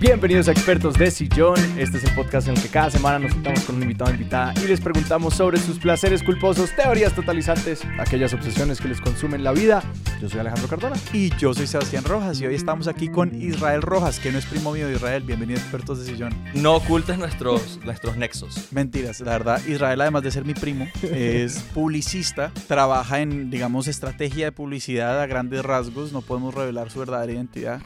Bienvenidos a Expertos de Sillón. Este es el podcast en el que cada semana nos juntamos con un invitado o invitada y les preguntamos sobre sus placeres culposos, teorías totalizantes, aquellas obsesiones que les consumen la vida. Yo soy Alejandro Cardona. Y yo soy Sebastián Rojas y hoy estamos aquí con Israel Rojas, que no es primo mío de Israel. Bienvenido a Expertos de Sillón. No ocultes nuestros, nuestros nexos. Mentiras, la verdad, Israel además de ser mi primo, es publicista, trabaja en, digamos, estrategia de publicidad a grandes rasgos, no podemos revelar su verdadera identidad,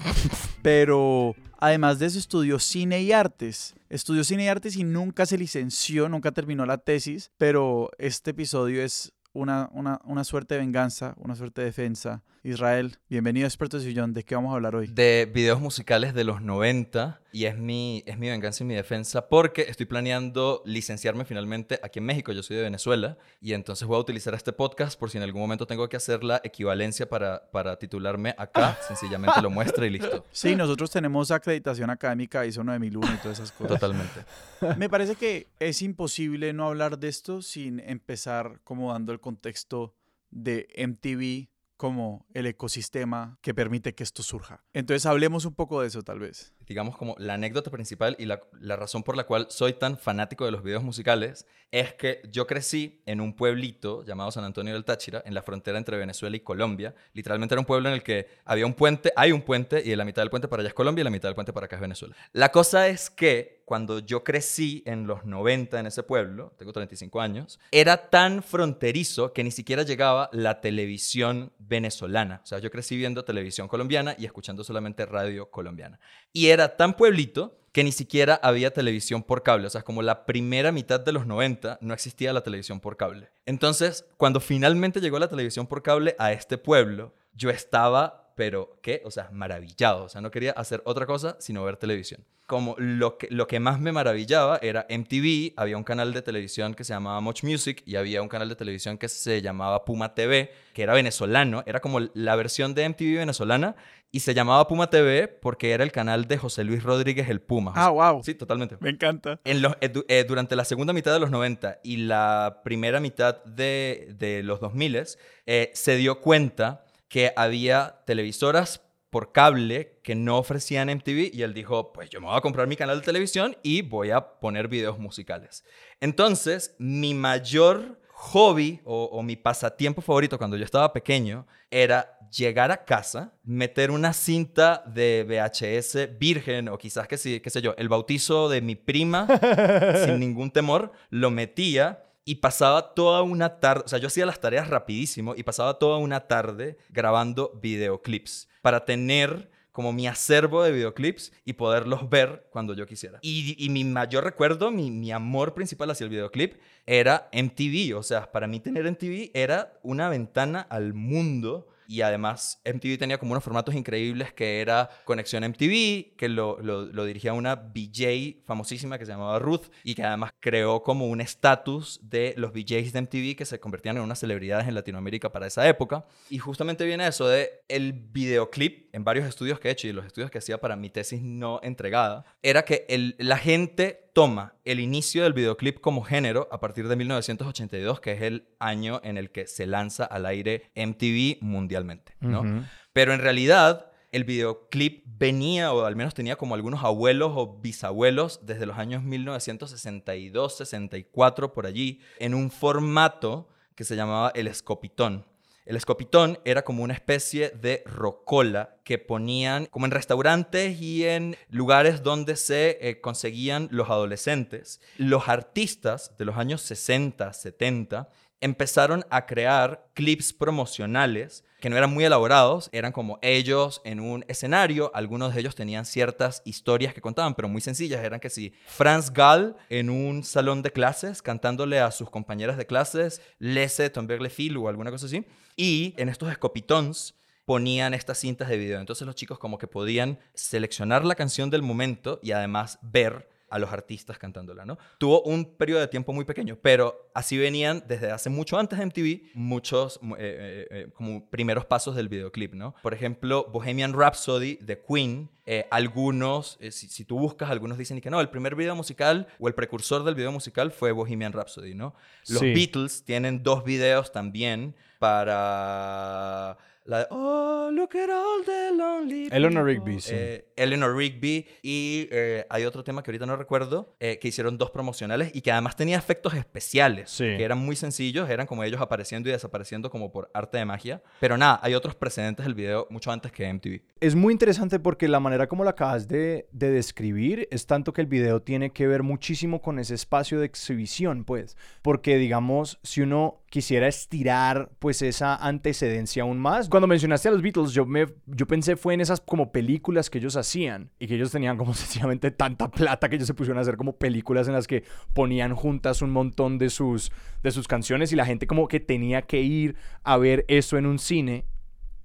pero Además de eso, estudió cine y artes. Estudió cine y artes y nunca se licenció, nunca terminó la tesis, pero este episodio es una, una, una suerte de venganza, una suerte de defensa Israel, bienvenido a Experto de Sillón. ¿De qué vamos a hablar hoy? De videos musicales de los 90 y es mi, es mi venganza y mi defensa porque estoy planeando licenciarme finalmente aquí en México. Yo soy de Venezuela y entonces voy a utilizar este podcast por si en algún momento tengo que hacer la equivalencia para, para titularme acá. Sencillamente lo muestra y listo. Sí, nosotros tenemos acreditación académica ISO 9001 y todas esas cosas. Totalmente. Me parece que es imposible no hablar de esto sin empezar como dando el contexto de MTV como el ecosistema que permite que esto surja. Entonces hablemos un poco de eso tal vez digamos, como la anécdota principal y la, razón por la cual soy tan fanático de los videos musicales es que yo crecí en un pueblito llamado San Antonio del Táchira, en la frontera entre Venezuela y Colombia. Literalmente era un pueblo en el que había un puente, hay un puente, y la mitad del puente para allá es Colombia y la mitad del puente para acá es Venezuela. La cosa es que cuando yo crecí en los 90 en ese pueblo, tengo 35 años, era tan fronterizo que ni siquiera llegaba la televisión venezolana. O sea, yo crecí viendo televisión colombiana y escuchando solamente radio colombiana. Y era tan pueblito que ni siquiera había televisión por cable. O sea, como la primera mitad de los 90 no existía la televisión por cable. Entonces, cuando finalmente llegó la televisión por cable a este pueblo, yo estaba, pero, ¿qué? O sea, maravillado. O sea, no quería hacer otra cosa sino ver televisión como lo que, lo que más me maravillaba era MTV, había un canal de televisión que se llamaba Much Music y había un canal de televisión que se llamaba Puma TV, que era venezolano, era como la versión de MTV venezolana y se llamaba Puma TV porque era el canal de José Luis Rodríguez el Puma. Ah, wow. Sí, totalmente. Me encanta. En los, eh, eh, durante la segunda mitad de los 90 y la primera mitad de, de los 2000 eh, se dio cuenta que había televisoras por cable que no ofrecían MTV y él dijo, pues yo me voy a comprar mi canal de televisión y voy a poner videos musicales. Entonces, mi mayor hobby o, mi pasatiempo favorito cuando yo estaba pequeño era llegar a casa, meter una cinta de VHS virgen o quizás que sí, qué sé yo, el bautizo de mi prima sin ningún temor, lo metía y pasaba toda una tarde, o sea, yo hacía las tareas rapidísimo y pasaba toda una tarde grabando videoclips para tener como mi acervo de videoclips y poderlos ver cuando yo quisiera. Y, mi mayor recuerdo, mi, mi, amor principal hacia el videoclip era MTV. O sea, para mí tener MTV era una ventana al mundo y además MTV tenía como unos formatos increíbles que era Conexión MTV, que lo, lo, dirigía una BJ famosísima que se llamaba Ruth y que además creó como un estatus de los BJs de MTV que se convertían en unas celebridades en Latinoamérica para esa época. Y justamente viene eso de el videoclip en varios estudios que he hecho y los estudios que hacía para mi tesis no entregada, era que el, la gente toma el inicio del videoclip como género a partir de 1982, que es el año en el que se lanza al aire MTV mundialmente, ¿no? Pero en realidad el videoclip venía, o al menos tenía como algunos abuelos o bisabuelos desde los años 1962, 64, por allí, en un formato que se llamaba el escopitón. El escopitón era como una especie de rocola que ponían como en restaurantes y en lugares donde se eh, conseguían los adolescentes. Los artistas de los años 60, 70 empezaron a crear clips promocionales que no eran muy elaborados, eran como ellos en un escenario, algunos de ellos tenían ciertas historias que contaban, pero muy sencillas, eran que si Franz Gall en un salón de clases cantándole a sus compañeras de clases, Lese, Tomberle Phil o alguna cosa así, y en estos escopitons ponían estas cintas de video. Entonces los chicos como que podían seleccionar la canción del momento y además ver a los artistas cantándola, ¿no? Tuvo un periodo de tiempo muy pequeño, pero así venían desde hace mucho antes de MTV muchos eh, eh, eh, como primeros pasos del videoclip, ¿no? Por ejemplo, Bohemian Rhapsody de Queen, algunos, si, tú buscas, algunos dicen que no, el primer video musical o el precursor del video musical fue Bohemian Rhapsody, ¿no? Los Beatles tienen dos videos también para La de, oh, look at all the lonely Eleanor people". Rigby, sí. Eh, Eleanor Rigby. Y eh, hay otro tema que ahorita no recuerdo, eh, que hicieron dos promocionales y que además tenía efectos especiales, Sí. que eran muy sencillos, eran como ellos apareciendo y desapareciendo como por arte de magia. Pero nada, hay otros precedentes del video mucho antes que MTV. Es muy interesante porque la manera como lo acabas de, de describir es tanto que el video tiene que ver muchísimo con ese espacio de exhibición, pues. Porque, digamos, si uno quisiera estirar, pues, esa antecedencia aún más. Cuando mencionaste a los Beatles, yo, me, yo pensé fue en esas como películas que ellos hacían y que ellos tenían como sencillamente tanta plata que ellos se pusieron a hacer como películas en las que ponían juntas un montón de sus, de sus canciones y la gente como que tenía que ir a ver eso en un cine.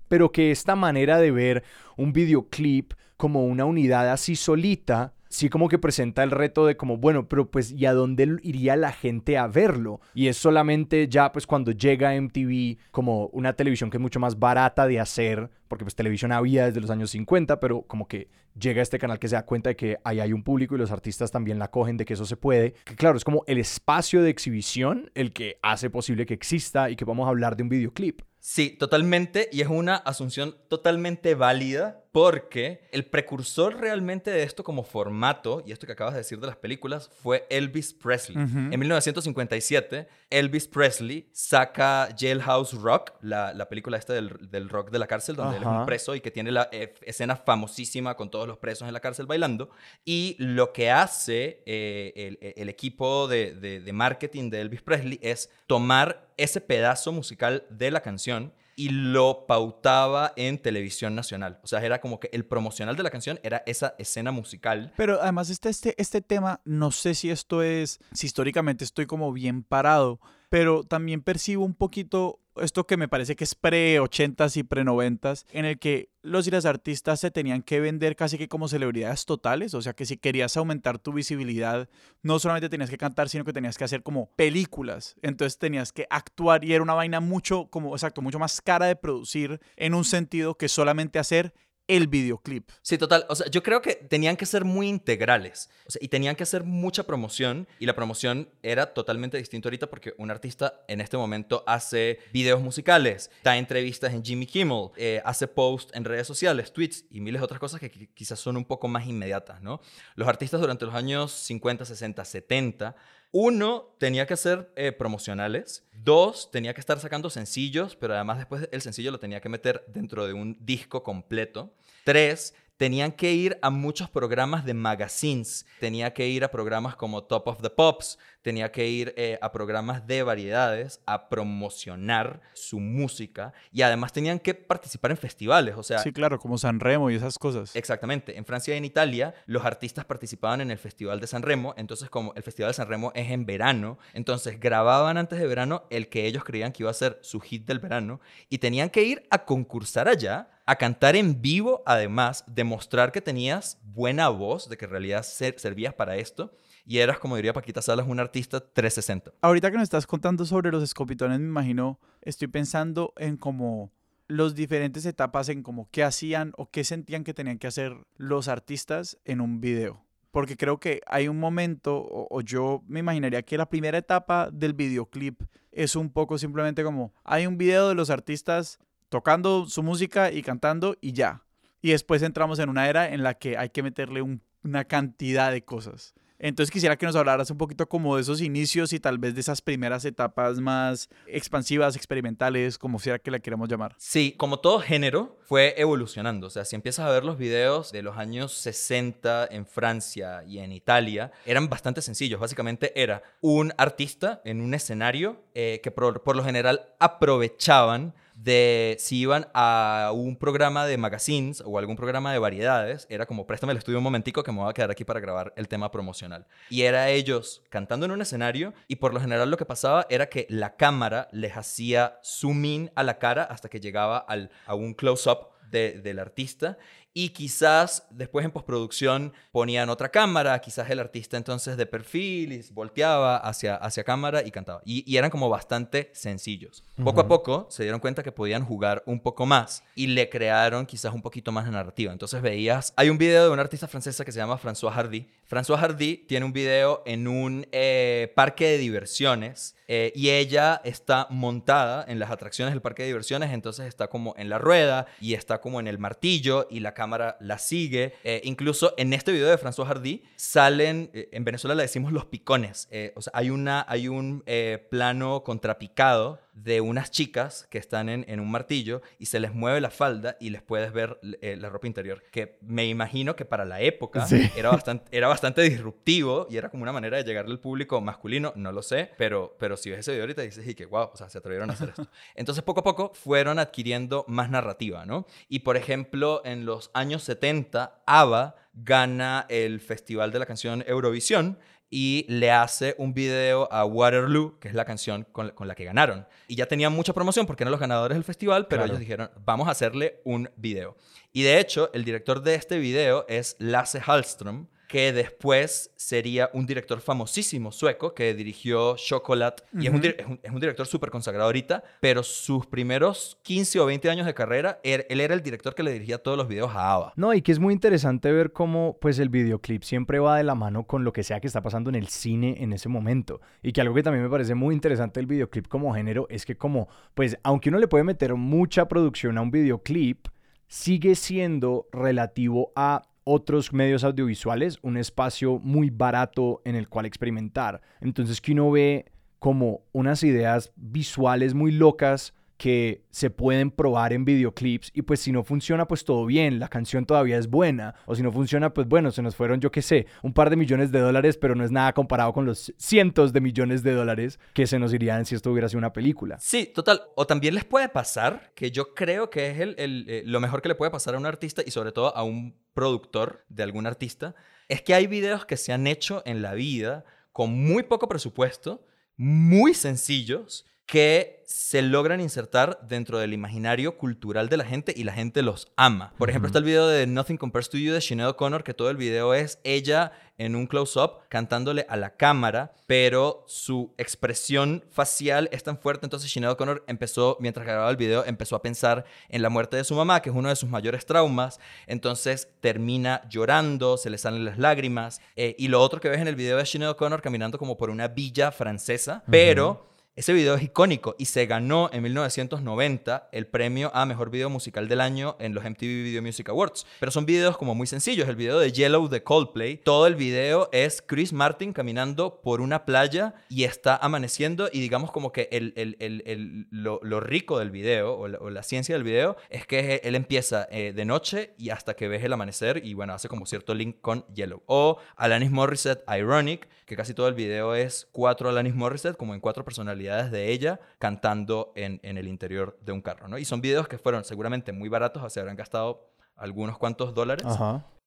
Pero que esta manera de ver un videoclip como una unidad así solita, sí como que presenta el reto de como, bueno, pero pues ¿y a dónde iría la gente a verlo? Y es solamente ya pues cuando llega MTV como una televisión que es mucho más barata de hacer, porque pues televisión había desde los años 50, pero como que llega este canal que se da cuenta de que ahí hay un público y los artistas también la cogen de que eso se puede. Que claro, es como el espacio de exhibición el que hace posible que exista y que vamos a hablar de un videoclip. Sí, totalmente. Y es una asunción totalmente válida porque el precursor realmente de esto como formato, y esto que acabas de decir de las películas, fue Elvis Presley. Ujú. En 1957, Elvis Presley saca Jailhouse Rock, la, la película esta del, del rock de la cárcel, donde él es un preso y que tiene la eh, escena famosísima con todos los presos en la cárcel bailando. Y lo que hace eh, el, el equipo de, de- de marketing de Elvis Presley es tomar ese pedazo musical de la canción y lo pautaba en televisión nacional. O sea, era como que el promocional de la canción era esa escena musical. Pero además este, este, este tema, no sé si esto es, si históricamente estoy como bien parado, pero también percibo un poquito esto que me parece que es pre-80s y pre-90s, en el que los y las artistas se tenían que vender casi que como celebridades totales, o sea que si querías aumentar tu visibilidad, no solamente tenías que cantar, sino que tenías que hacer como películas, entonces tenías que actuar y era una vaina mucho, como, exacto, mucho más cara de producir en un sentido que solamente hacer el videoclip. Sí, total. O sea, yo creo que tenían que ser muy integrales. Y tenían que hacer mucha promoción. Y la promoción era totalmente distinta ahorita porque un artista en este momento hace videos musicales, da entrevistas en Jimmy Kimmel, eh, hace posts en redes sociales, tweets y miles de otras cosas que qui- quizás son un poco más inmediatas, ¿no? Los artistas durante los años 50, 60, 70 uno, tenía que ser eh, promocionales. Dos, tenía que estar sacando sencillos, pero además después el sencillo lo tenía que meter dentro de un disco completo. Tres, tenían que ir a muchos programas de magazines. Tenía que ir a programas como Top of the Pops. Tenía que ir eh, a programas de variedades a promocionar su música. Y además tenían que participar en festivales. O sea, Sí, claro, como San Remo y esas cosas. Exactamente. En Francia y en Italia, los artistas participaban en el Festival de San Remo. Entonces, como el Festival de San Remo es en verano, entonces grababan antes de verano el que ellos creían que iba a ser su hit del verano y tenían que ir a concursar allá, a cantar en vivo, además, demostrar que tenías buena voz, de que en realidad ser- servías para esto. Y eras, como diría Paquita Salas, un artista 360. Ahorita que nos estás contando sobre los escopitones, me imagino, estoy pensando en como los diferentes etapas en como qué hacían o qué sentían que tenían que hacer los artistas en un video. Porque creo que hay un momento, o, o yo me imaginaría que la primera etapa del videoclip es un poco simplemente como, hay un video de los artistas tocando su música y cantando y ya. Y después entramos en una era en la que hay que meterle un- una cantidad de cosas. Entonces quisiera que nos hablaras un poquito como de esos inicios y tal vez de esas primeras etapas más expansivas, experimentales, como sea que la queramos llamar. Sí, como todo género, fue evolucionando. O sea, si empiezas a ver los videos de los años 60 en Francia y en Italia, eran bastante sencillos. Básicamente era un artista en un escenario eh, que por lo general aprovechaban de si iban a un programa de magazines o algún programa de variedades, era como préstame el estudio un momentico que me voy a quedar aquí para grabar el tema promocional. Y era ellos cantando en un escenario y por lo general lo que pasaba era que la cámara les hacía zoom in a la cara hasta que llegaba al, a un close-up de- del artista y quizás después en postproducción ponían otra cámara, quizás el artista entonces de perfil y volteaba hacia, hacia cámara y cantaba. Y, eran como bastante sencillos. Poco a poco se dieron cuenta que podían jugar un poco más y le crearon quizás un poquito más de narrativa. Entonces veías, hay un video de una artista francesa que se llama François Hardy. François Hardy tiene un video en un eh, parque de diversiones eh, y ella está montada en las atracciones del parque de diversiones, entonces está como en la rueda y está como en el martillo y la cámara la sigue. Eh, incluso en este video de François Hardy salen, eh, en Venezuela le decimos los picones, o sea, hay, una, hay un plano contrapicado de unas chicas que están en, un martillo y se les mueve la falda y les puedes ver la ropa interior, que me imagino que para la época era, bastante, era bastante disruptivo y era como una manera de llegarle al público masculino, no lo sé, pero, pero si ves ese video ahorita dices, y que wow, o sea, se atrevieron a hacer esto. Entonces, poco a poco fueron adquiriendo más narrativa, ¿no? Y por ejemplo, en los años 70, ABBA gana el Festival de la Canción Eurovisión y le hace un video a Waterloo, que es la canción con, la que ganaron. Y ya tenían mucha promoción porque eran los ganadores del festival, pero ellos dijeron, vamos a hacerle un video. Y de hecho, el director de este video es Lasse Hallström, que después sería un director famosísimo sueco que dirigió Chocolat. Y es un, es, un, director súper consagrado ahorita, pero sus primeros 15 o 20 años de carrera, él, era el director que le dirigía todos los videos a ABBA. No, y que es muy interesante ver cómo pues el videoclip siempre va de la mano con lo que sea que está pasando en el cine en ese momento. Y que algo que también me parece muy interesante del videoclip como género es que como, pues aunque uno le puede meter mucha producción a un videoclip, sigue siendo relativo a otros medios audiovisuales un espacio muy barato en el cual experimentar. Entonces que uno ve como unas ideas visuales muy locas que se pueden probar en videoclips y pues si no funciona pues todo bien, la canción todavía es buena o si no funciona pues bueno, se nos fueron yo qué sé, un par de millones de dólares pero no es nada comparado con los cientos de millones de dólares que se nos irían si esto hubiera sido una película. Sí, total. O también les puede pasar, que yo creo que es el, eh, lo mejor que le puede pasar a un artista y sobre todo a un productor de algún artista, es que hay videos que se han hecho en la vida con muy poco presupuesto, muy sencillos, que se logran insertar dentro del imaginario cultural de la gente y la gente los ama. Por ejemplo, está el video de Nothing Compares to You de Sinead O'Connor, que todo el video es ella en un close-up cantándole a la cámara, pero su expresión facial es tan fuerte, entonces Sinead O'Connor empezó, mientras grababa el video, empezó a pensar en la muerte de su mamá, que es uno de sus mayores traumas, entonces termina llorando, se le salen las lágrimas, eh, y lo otro que ves en el video es Sinead O'Connor caminando como por una villa francesa, pero ese video es icónico y se ganó en 1990 el premio a Mejor Video Musical del Año en los MTV Video Music Awards. Pero son videos como muy sencillos. El video de Yellow de Coldplay, todo el video es Chris Martin caminando por una playa y está amaneciendo y digamos como que el, el, lo, rico del video o la, ciencia del video es que él empieza eh, de noche y hasta que ves el amanecer y bueno, hace como cierto link con Yellow. O Alanis Morissette Ironic, que casi todo el video es cuatro Alanis Morissette como en cuatro personalidades de ella cantando en, el interior de un carro, ¿no? Y son videos que fueron seguramente muy baratos, se habrán gastado algunos cuantos dólares.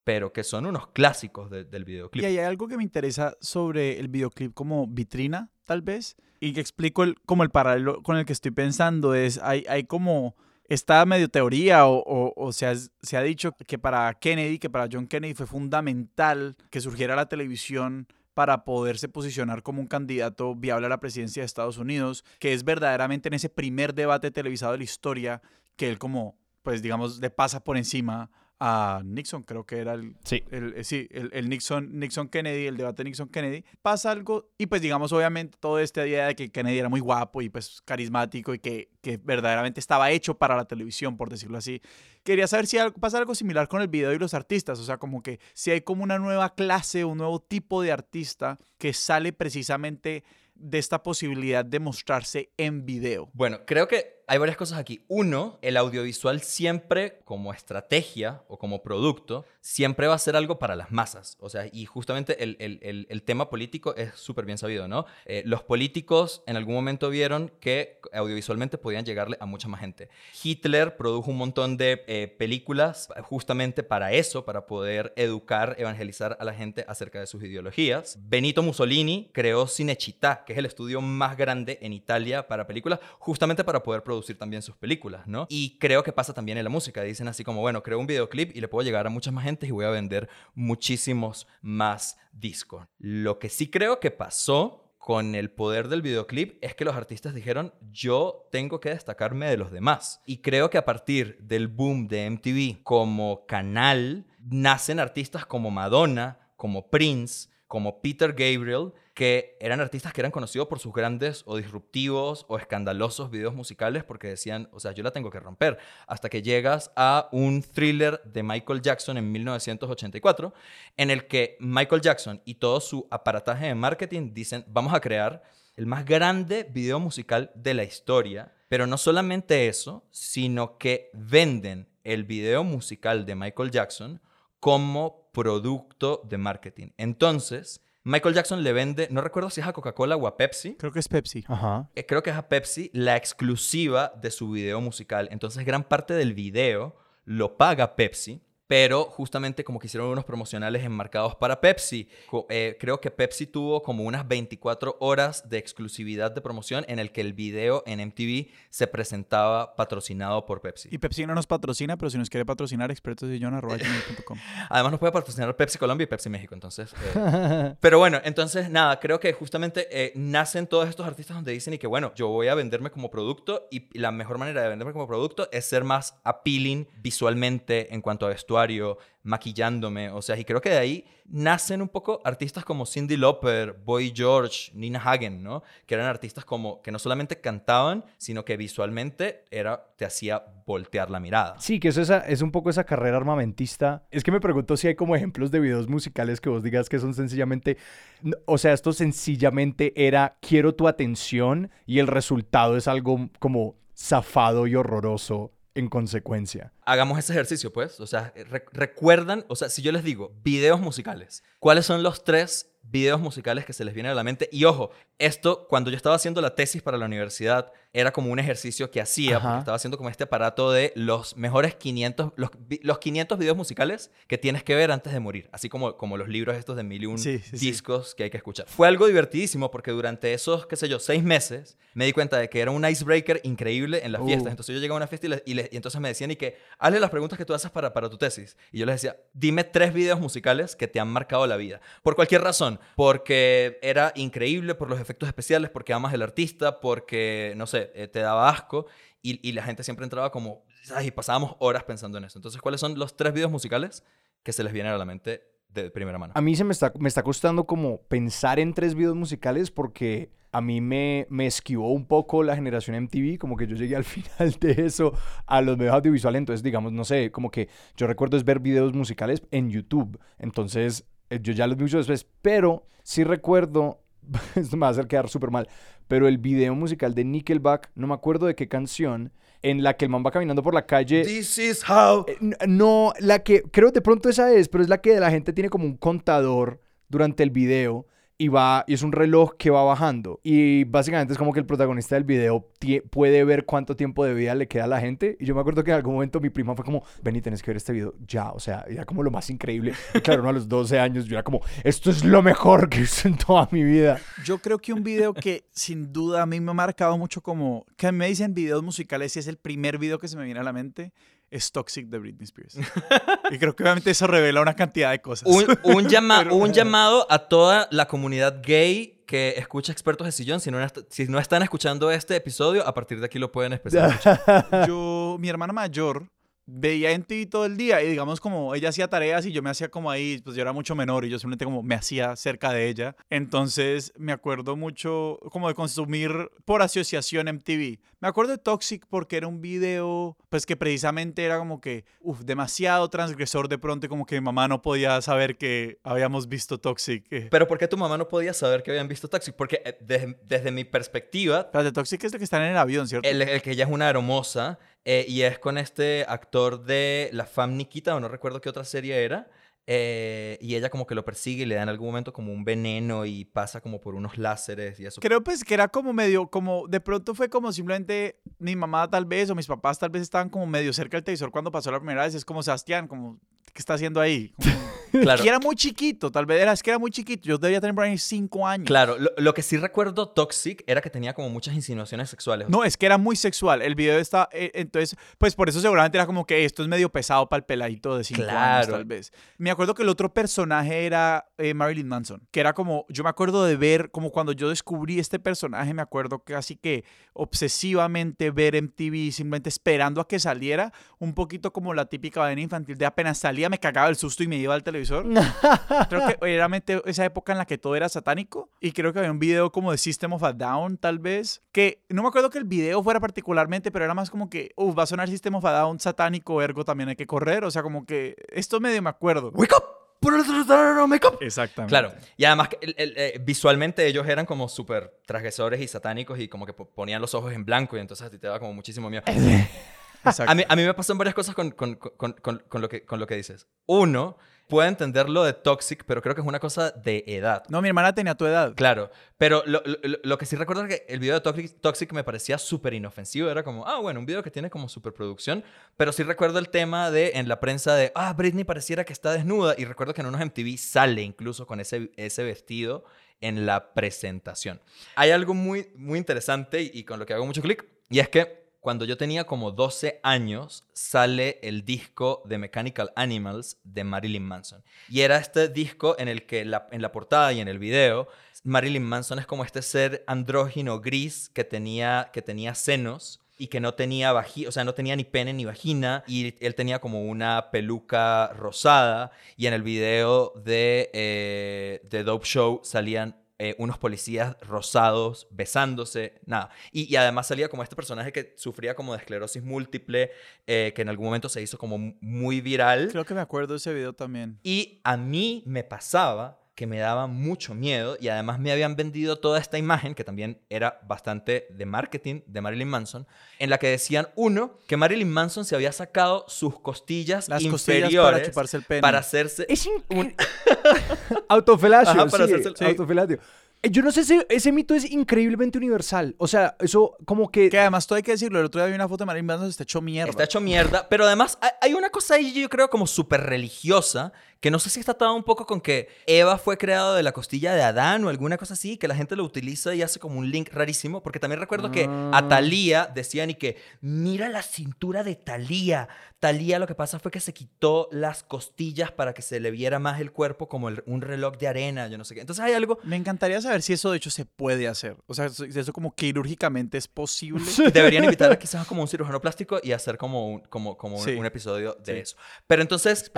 pero que son unos clásicos del videoclip. Y hay algo que me interesa sobre el videoclip como vitrina, tal vez, y que explico el, como el paralelo con el que estoy pensando, es, hay, hay como esta medio teoría o, o, se, ha, se, ha, dicho que para Kennedy, que para John Kennedy fue fundamental que surgiera la televisión para poderse posicionar como un candidato viable a la presidencia de Estados Unidos, que es verdaderamente en ese primer debate televisado de la historia que él como, pues digamos, le pasa por encima a Nixon, creo que era el, sí. el, eh, sí, el, Nixon, Nixon Kennedy, el debate Nixon Kennedy, pasa algo y pues digamos obviamente todo esta idea de que Kennedy era muy guapo y pues carismático y que, que verdaderamente estaba hecho para la televisión, por decirlo así. Quería saber si pasa algo similar con el video y los artistas, o sea, como que si hay como una nueva clase, un nuevo tipo de artista que sale precisamente de esta posibilidad de mostrarse en video. Bueno, creo que hay varias cosas aquí. Uno, el audiovisual siempre como estrategia o como producto, siempre va a ser algo para las masas. O sea, y justamente el, el, el, tema político es súper bien sabido, ¿no? Eh, los políticos en algún momento vieron que audiovisualmente podían llegarle a mucha más gente. Hitler produjo un montón de eh, películas justamente para eso, para poder educar, evangelizar a la gente acerca de sus ideologías. Benito Mussolini creó Cinecittà, que es el estudio más grande en Italia para películas, justamente para poder producir producir también sus películas, ¿no? Y creo que pasa también en la música. Dicen así como, bueno, creo un videoclip y le puedo llegar a muchas más gente y voy a vender muchísimos más discos. Lo que sí creo que pasó con el poder del videoclip es que los artistas dijeron, yo tengo que destacarme de los demás. Y creo que a partir del boom de MTV como canal, nacen artistas como Madonna, como Prince, como Peter Gabriel, que eran artistas que eran conocidos por sus grandes o disruptivos o escandalosos videos musicales porque decían, o sea, yo la tengo que romper, hasta que llegas a un thriller de Michael Jackson en 1984, en el que Michael Jackson y todo su aparataje de marketing dicen, vamos a crear el más grande video musical de la historia, pero no solamente eso, sino que venden el video musical de Michael Jackson como producto de marketing. Entonces, Michael Jackson le vende, no recuerdo si es a Coca-Cola o a Pepsi. Creo que es Pepsi. Ajá. Eh, Creo que es a Pepsi la exclusiva de su video musical. Entonces, gran parte del video lo paga Pepsi. Pero justamente como que hicieron unos promocionales enmarcados para Pepsi, eh, creo que Pepsi tuvo como unas 24 horas de exclusividad de promoción en el que el video en MTV se presentaba patrocinado por Pepsi. Y Pepsi no nos patrocina, pero si nos quiere patrocinar, expertosillon.com. Además nos puede patrocinar Pepsi Colombia y Pepsi México, entonces... eh, Pero bueno, entonces nada, creo que justamente eh, nacen todos estos artistas donde dicen y que bueno, yo voy a venderme como producto y la mejor manera de venderme como producto es ser más appealing visualmente en cuanto a vestuario, maquillándome, o sea, y creo que de ahí nacen un poco artistas como Cindy Lauper, Boy George, Nina Hagen, ¿no? Que eran artistas como que no solamente cantaban, sino que visualmente era te hacía voltear la mirada. Sí, que eso es, es un poco esa carrera armamentista. Es que me pregunto si hay como ejemplos de videos musicales que vos digas que son sencillamente, o sea, esto sencillamente era quiero tu atención y el resultado es algo como zafado y horroroso en consecuencia. hagamos ese ejercicio, pues. O sea, re- recuerdan, o sea, si yo les digo videos musicales, ¿cuáles son los tres videos musicales que se les vienen a la mente? Y ojo, esto cuando yo estaba haciendo la tesis para la universidad era como un ejercicio que hacía, Ajá. porque estaba haciendo como este aparato de los mejores 500, los, los 500 videos musicales que tienes que ver antes de morir, así como, como los libros estos de mil y un Sí, sí, sí. discos que hay que escuchar. Fue algo divertidísimo porque durante esos, qué sé yo, seis meses me di cuenta de que era un icebreaker increíble en las Uh. fiestas. Entonces yo llegué a una fiesta y, le- y le- y entonces me decían y que, hazle las preguntas que tú haces para, para tu tesis. Y yo les decía, dime tres videos musicales que te han marcado la vida. Por cualquier razón. Porque era increíble, por los efectos especiales, porque amas el artista, porque, no sé, eh, te daba asco. Y, y la gente siempre entraba como, ay, pasábamos horas pensando en eso. Entonces, ¿cuáles son los tres videos musicales que se les vienen a la mente de primera mano? A mí se me está, me está costando como pensar en tres videos musicales porque a mí me, me esquivó un poco la generación MTV, como que yo llegué al final de eso a los medios audiovisuales, entonces digamos, no sé, como que yo recuerdo es ver videos musicales en YouTube, entonces yo ya los vi mucho después, pero sí recuerdo, esto me va a hacer quedar súper mal, pero el video musical de Nickelback, no me acuerdo de qué canción, en la que el man va caminando por la calle. This is how. Eh, No, la que creo de pronto esa es, pero es la que la gente tiene como un contador durante el video y va y es un reloj que va bajando. Y básicamente es como que el protagonista del video puede ver cuánto tiempo de vida le queda a la gente. Y yo me acuerdo que en algún momento mi prima fue como Vení, tenés que ver este video ya, o sea, era como lo más increíble. Claro, no, a los 12 años yo era como esto es lo mejor que visto en toda mi vida Yo creo que un video que sin duda a mí me ha marcado mucho como que me dicen videos musicales y es el primer video que se me viene a la mente es Toxic de Britney Spears. y creo que obviamente eso revela una cantidad de cosas. Un, un llama- Pero- un llamado a toda la comunidad gay que escucha Expertos de Sillón. Si no, si no están escuchando este episodio, a partir de aquí lo pueden empezar. yo, mi hermana mayor veía en TV todo el día y digamos como ella hacía tareas y yo me hacía como ahí, pues yo era mucho menor y yo simplemente como me hacía cerca de ella. Entonces me acuerdo mucho como de consumir por asociación MTV. Me acuerdo de Toxic porque era un video pues que precisamente era como que, uff, demasiado transgresor de pronto como que mi mamá no podía saber que habíamos visto Toxic. Pero ¿por qué tu mamá no podía saber que habían visto Toxic? Porque eh, desde, desde mi perspectiva, Espérate, Toxic es el que están en el avión, ¿cierto? el, el que ella es una hermosa eh, y es con este actor de La Fam Nikita, o no recuerdo qué otra serie era. eh, y ella como que lo persigue y le da en algún momento como un veneno y pasa como por unos láseres y eso. Creo pues que era como medio, como de pronto fue como simplemente mi mamá tal vez o mis papás tal vez estaban como medio cerca del televisor cuando pasó la primera vez. Es como Sebastián, como, ¿qué está haciendo ahí? Claro. Y era muy chiquito, tal vez era, es que era muy chiquito. Yo debía tener por ahí cinco años. Claro, lo, lo que sí recuerdo Toxic era que tenía como muchas insinuaciones sexuales. No, es que era muy sexual. El video está. eh, entonces, pues por eso seguramente era como que esto es medio pesado para el peladito de 5 años, tal vez. Me acuerdo que el otro personaje era eh, Marilyn Manson, que era como. Yo me acuerdo de ver, como cuando yo descubrí este personaje, me acuerdo casi que obsesivamente ver MTV, simplemente esperando a que saliera, un poquito como la típica vaina infantil de apenas salía, me cagaba el susto y me iba al televisor. Creo que era realmente esa época en la que todo era satánico. Y creo que había un video como de System of a Down, tal vez. Que no me acuerdo que el video fuera particularmente, pero era más como que, uff, va a sonar System of a Down satánico, ergo también hay que correr. O sea, como que esto medio me acuerdo. ¡Wake up! ¡Wake up! Exactamente. Claro, y además que el- el- eh, visualmente ellos eran como súper transgresores y satánicos y como que po- ponían los ojos en blanco y entonces a ti te daba como muchísimo miedo. A mí, a mí me pasan varias cosas con, con- con- con- con lo que, con lo que dices. Uno, puedo entender lo de toxic, pero creo que es una cosa de edad. No, mi hermana tenía tu edad. Claro, pero lo, lo- lo- lo que sí recuerdo es que el video de Toxic, Toxic me parecía súper inofensivo. Era como, ah, bueno, un video que tiene como superproducción. Pero sí recuerdo el tema de en la prensa de, ah, Britney pareciera que está desnuda. Y recuerdo que en unos MTV sale incluso con ese, ese vestido en la presentación. Hay algo muy, muy interesante y, y con lo que hago mucho clic. Y es que cuando yo tenía como 12 años, sale el disco de Mechanical Animals de Marilyn Manson. Y era este disco en el que en la portada y en el video, Marilyn Manson es como este ser andrógino gris que tenía, que tenía senos y que no tenía vagina, o sea, no tenía ni pene ni vagina y él tenía como una peluca rosada y en el video de, eh, de Dope Show salían eh, unos policías rosados besándose, nada. Y, y además salía como este personaje que sufría como de esclerosis múltiple, eh, que en algún momento se hizo como muy viral. Creo que me acuerdo de ese video también. Y a mí me pasaba que me daba mucho miedo y además me habían vendido toda esta imagen, que también era bastante de marketing de Marilyn Manson, en la que decían, uno, que Marilyn Manson se había sacado sus costillas Las costillas inferiores para chuparse el pene. para hacerse... Es un... Autofelatio, Ajá, para sí, hacerse el- sí. autofelatio. Yo no sé si ese mito es increíblemente universal. O sea, eso como que... Que además, todo hay que decirlo. El otro día vi una foto de Marilyn Manson y está hecho mierda. Está hecho mierda, pero además hay- una cosa ahí, yo creo, como súper religiosa, que no sé si está atado un poco con que Eva fue creado de la costilla de Adán o alguna cosa así, que la gente lo utiliza y hace como un link rarísimo, porque también recuerdo que a Ah. Thalía decían y que, mira la cintura de Thalía. Thalía lo que pasa fue que se quitó las costillas para que se le viera más el cuerpo como el- un reloj de arena, yo no sé qué. Entonces hay algo... Me encantaría saber si eso de hecho se puede hacer. O sea, si eso como quirúrgicamente es posible. Deberían invitar a quizás como un cirujano plástico y hacer como un, como, como un- Sí. un episodio de Sí. eso. Pero entonces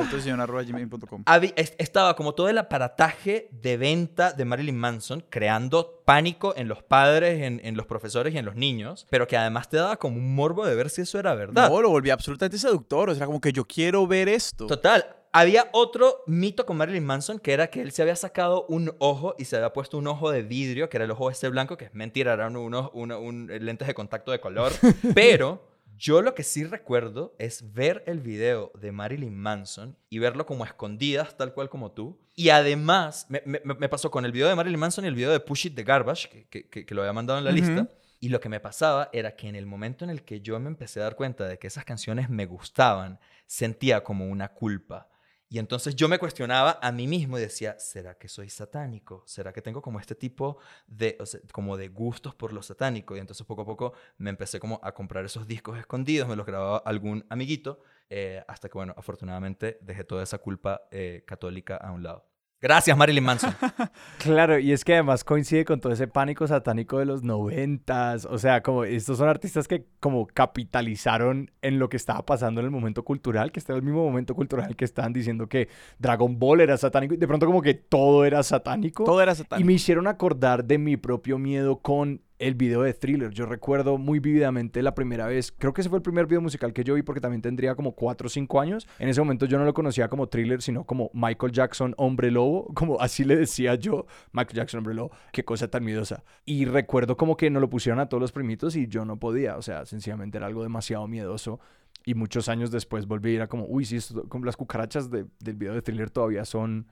estaba como todo el aparataje de venta de Marilyn Manson creando pánico en los padres, en, en los profesores y en los niños, pero que además te daba como un morbo de ver si eso era verdad. No, lo volví absolutamente seductor. O sea, como que yo quiero ver esto. Total. Había otro mito con Marilyn Manson que era que él se había sacado un ojo y se había puesto un ojo de vidrio, que era el ojo ese blanco, que es mentira, eran unos uno- un, lentes de contacto de color. Pero yo lo que sí recuerdo es ver el video de Marilyn Manson y verlo como a escondidas, tal cual como tú. Y además, me, me- me pasó con el video de Marilyn Manson y el video de Push It the Garbage, que, que- que- que lo había mandado en la lista. Y lo que me pasaba era que en el momento en el que yo me empecé a dar cuenta de que esas canciones me gustaban, sentía como una culpa. Y entonces yo me cuestionaba a mí mismo y decía, ¿será que soy satánico? ¿Será que tengo como este tipo de, como de gustos por lo satánico? Y entonces poco a poco me empecé como a comprar esos discos escondidos, me los grababa algún amiguito, eh, hasta que, bueno, afortunadamente dejé toda esa culpa eh, católica a un lado. Gracias, Marilyn Manson. Claro, y es que además coincide con todo ese pánico satánico de los noventas. O sea, como estos son artistas que como capitalizaron en lo que estaba pasando en el momento cultural, que está en el mismo momento cultural que estaban diciendo que Dragon Ball era satánico y de pronto como que todo era satánico. Todo era Y satánico. me hicieron acordar de mi propio miedo con el video de Thriller. Yo recuerdo muy vívidamente la primera vez, creo que ese fue el primer video musical que yo vi porque también tendría como 4 o 5 años. En ese momento yo no lo conocía como Thriller, sino como Michael Jackson Hombre Lobo, como así le decía yo, Michael Jackson Hombre Lobo. Qué cosa tan miedosa. Y recuerdo como que nos lo pusieron a todos los primitos y yo no podía, o sea, sencillamente era algo demasiado miedoso. Y muchos años después volví a ir a como, uy, sí, como las cucarachas de- del video de Thriller todavía son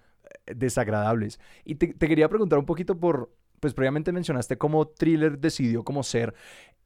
eh, desagradables. Y te quería preguntar un poquito por, pues previamente mencionaste cómo Thriller decidió como ser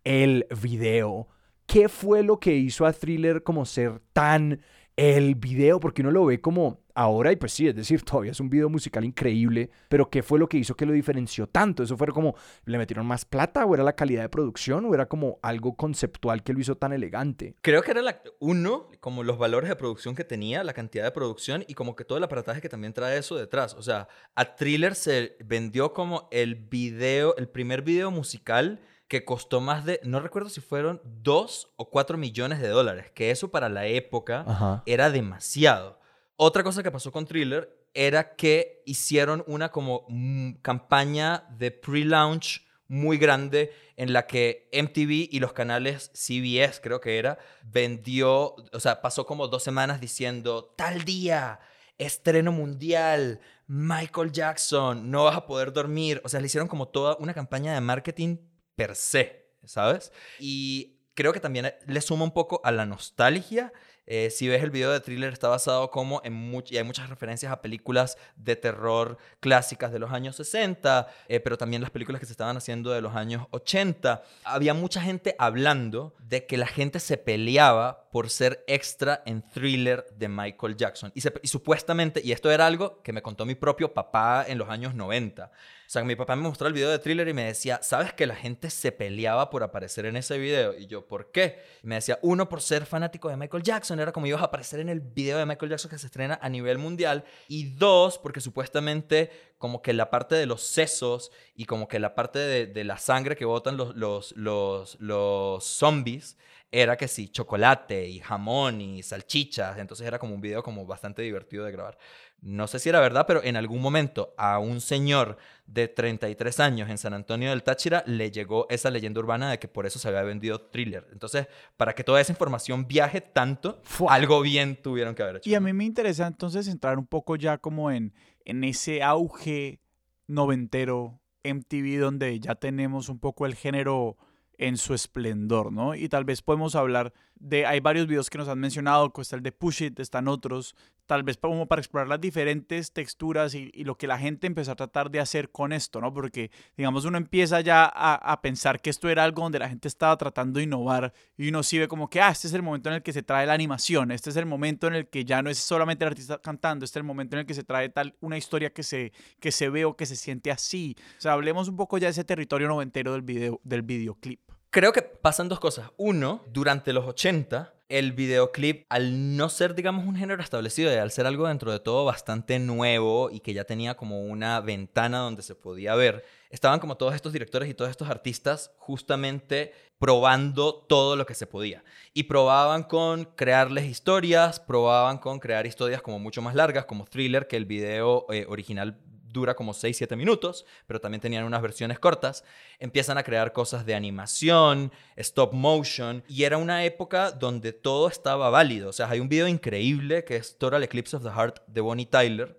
el video. ¿Qué fue lo que hizo a Thriller como ser tan el video, porque uno lo ve como ahora y pues sí, es decir, todavía es un video musical increíble, pero ¿qué fue lo que hizo que lo diferenció tanto? ¿Eso fue como, le metieron más plata o era la calidad de producción o era como algo conceptual que lo hizo tan elegante? Creo que era uno, como los valores de producción que tenía, la cantidad de producción y como que todo el aparataje que también trae eso detrás. O sea, a Thriller se vendió como el video, el primer video musical que costó más de, no recuerdo si fueron dos o cuatro millones de dólares, que eso para la época era demasiado. Otra cosa que pasó con Thriller era que hicieron una como mm, campaña de pre-launch muy grande en la que MTV y los canales CBS, creo que era, vendió, o sea, pasó como dos semanas diciendo, tal día, estreno mundial, Michael Jackson, no vas a poder dormir. O sea, le hicieron como toda una campaña de marketing per se, ¿sabes? Y creo que también le suma un poco a la nostalgia eh, si ves el video de thriller, está basado como en y hay muchas referencias a películas de terror clásicas de los años 60, eh, pero también las películas que se estaban haciendo de los años 80. Había mucha gente hablando de que la gente se peleaba por ser extra en thriller de Michael Jackson. Y, y supuestamente, y esto era algo que me contó mi propio papá en los años 90. O sea, mi papá me mostró el video de thriller y me decía, ¿sabes que la gente se peleaba por aparecer en ese video? Y yo, ¿por qué? Me decía, uno, por ser fanático de Michael Jackson, era como ibas a aparecer en el video de Michael Jackson que se estrena a nivel mundial. Y dos, porque supuestamente como que la parte de los sesos y como que la parte de, la sangre que botan los, los, los, los zombies era que sí, chocolate y jamón y salchichas. Entonces era como un video como bastante divertido de grabar no sé si era verdad, pero en algún momento a un señor de 33 años en San Antonio del Táchira le llegó esa leyenda urbana de que por eso se había vendido thriller. Entonces, para que toda esa información viaje tanto, algo bien tuvieron que haber hecho. Y a mí me interesa entonces entrar un poco ya como en, en ese auge noventero MTV donde ya tenemos un poco el género en su esplendor, ¿no? Y tal vez podemos hablar de, hay varios videos que nos han mencionado, está el de Push It, están otros, tal vez como para explorar las diferentes texturas y, lo que la gente empezó a tratar de hacer con esto, ¿no? Porque, digamos, uno empieza ya a, pensar que esto era algo donde la gente estaba tratando de innovar y uno sí ve como que, ah, este es el momento en el que se trae la animación, este es el momento en el que ya no es solamente el artista cantando, este es el momento en el que se trae tal una historia que se, que se ve o que se siente así. O sea, hablemos un poco ya de ese territorio noventero del, video, del videoclip. Creo que pasan dos cosas. Uno, durante los 80, el videoclip, al no ser, digamos, un género establecido y al ser algo dentro de todo bastante nuevo y que ya tenía como una ventana donde se podía ver, estaban como todos estos directores y todos estos artistas justamente probando todo lo que se podía. Y probaban con crearles historias, probaban con crear historias como mucho más largas, como thriller, que el video eh, original dura como 6-7 minutos, pero también tenían unas versiones cortas. Empiezan a crear cosas de animación, stop motion, y era una época donde todo estaba válido. O sea, hay un video increíble que es Total Eclipse of the Heart de Bonnie Tyler,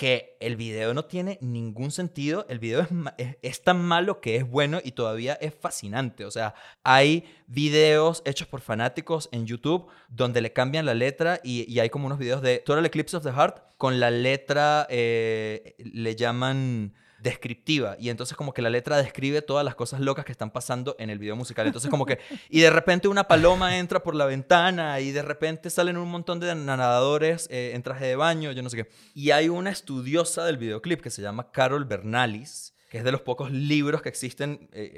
que el video no tiene ningún sentido, el video es, es, tan malo que es bueno y todavía es fascinante. O sea, hay videos hechos por fanáticos en YouTube donde le cambian la letra y, hay como unos videos de Total Eclipse of the Heart con la letra, eh, le llaman descriptiva y entonces como que la letra describe todas las cosas locas que están pasando en el video musical. Entonces como que y de repente una paloma entra por la ventana y de repente salen un montón de nadadores eh, en traje de baño, yo no sé qué. Y hay una estudiosa del videoclip que se llama Carol Bernalis, que es de los pocos libros que existen eh,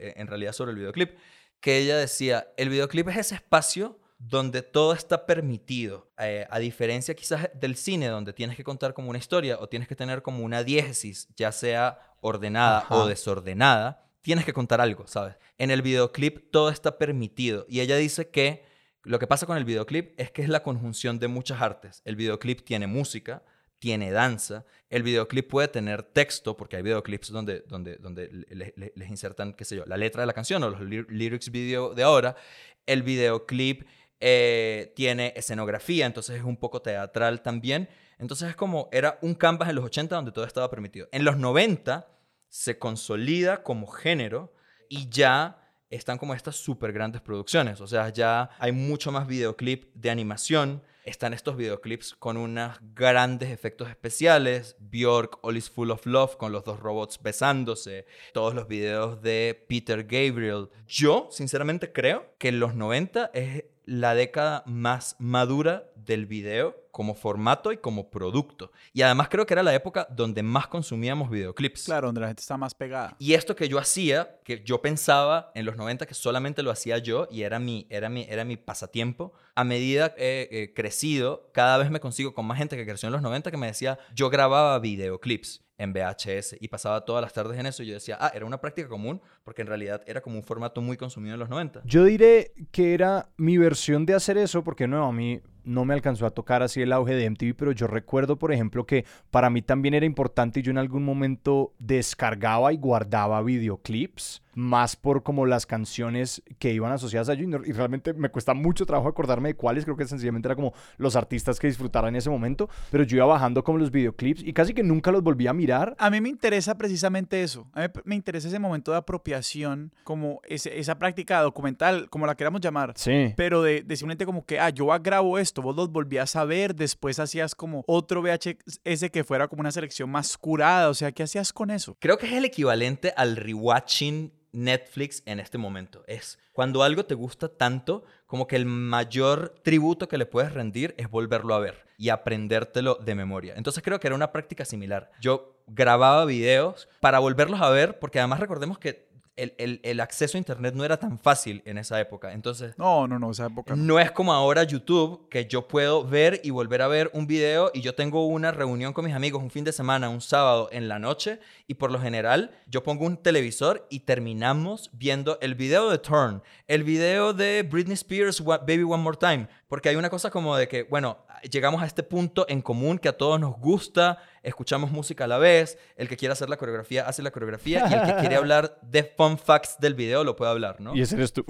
eh, en realidad sobre el videoclip, que ella decía, el videoclip es ese espacio donde todo está permitido, eh, a diferencia quizás del cine, donde tienes que contar como una historia o tienes que tener como una diégesis, ya sea ordenada o desordenada, tienes que contar algo, ¿sabes? En el videoclip todo está permitido y ella dice que lo que pasa con el videoclip es que es la conjunción de muchas artes. El videoclip tiene música, tiene danza, el videoclip puede tener texto, porque hay videoclips donde, donde, donde les insertan, qué sé yo, la letra de la canción o los lyrics video de ahora. El videoclip eh, tiene escenografía, entonces es un poco teatral también. Entonces es como, era un canvas en los 80 donde todo estaba permitido. En los 90 se consolida como género y ya están como estas súper grandes producciones. O sea, ya hay mucho más videoclip de animación. Están estos videoclips con unos grandes efectos especiales. Bjork, All is Full of Love, con los dos robots besándose. Todos los videos de Peter Gabriel. Yo, sinceramente, creo que en los 90 es la década más madura del video como formato y como producto. Y además creo que era la época donde más consumíamos videoclips. Claro, donde la gente está más pegada. Y esto que yo hacía, que yo pensaba en los 90 que solamente lo hacía yo y era mi, era mi, era mi pasatiempo, a medida que he crecido, cada vez me consigo con más gente que creció en los 90 que me decía, yo grababa videoclips en VHS y pasaba todas las tardes en eso y yo decía, ah, era una práctica común porque en realidad era como un formato muy consumido en los 90. Yo diré que era mi versión de hacer eso porque no, a mí no me alcanzó a tocar así el auge de MTV, pero yo recuerdo, por ejemplo, que para mí también era importante y yo en algún momento descargaba y guardaba videoclips más por como las canciones que iban asociadas a ello y realmente me cuesta mucho trabajo acordarme de cuáles, creo que sencillamente era como los artistas que disfrutaran en ese momento, pero yo iba bajando como los videoclips y casi que nunca los volví a mirar. A mí me interesa precisamente eso, a mí me interesa ese momento de apropiación, como esa práctica documental, como la queramos llamar, sí. pero de, de simplemente como que, ah, yo grabo esto, vos los volvías a ver, después hacías como otro VHS que fuera como una selección más curada, o sea, ¿qué hacías con eso? Creo que es el equivalente al rewatching Netflix en este momento. Es cuando algo te gusta tanto como que el mayor tributo que le puedes rendir es volverlo a ver y aprendértelo de memoria. Entonces creo que era una práctica similar. Yo grababa videos para volverlos a ver porque además recordemos que el, acceso a Internet no era tan fácil en esa época. Entonces... No, no, no, esa época. No. es como ahora YouTube, que yo puedo ver y volver a ver un video y yo tengo una reunión con mis amigos un fin de semana, un sábado en la noche y por lo general yo pongo un televisor y terminamos viendo el video de Turn, el video de Britney Spears, Baby One More Time, porque hay una cosa como de que, bueno, llegamos a este punto en común que a todos nos gusta, escuchamos música a la vez, el que quiere hacer la coreografía hace la coreografía y el que quiere hablar de fun facts del video lo puede hablar, ¿no? Y ese eres tú.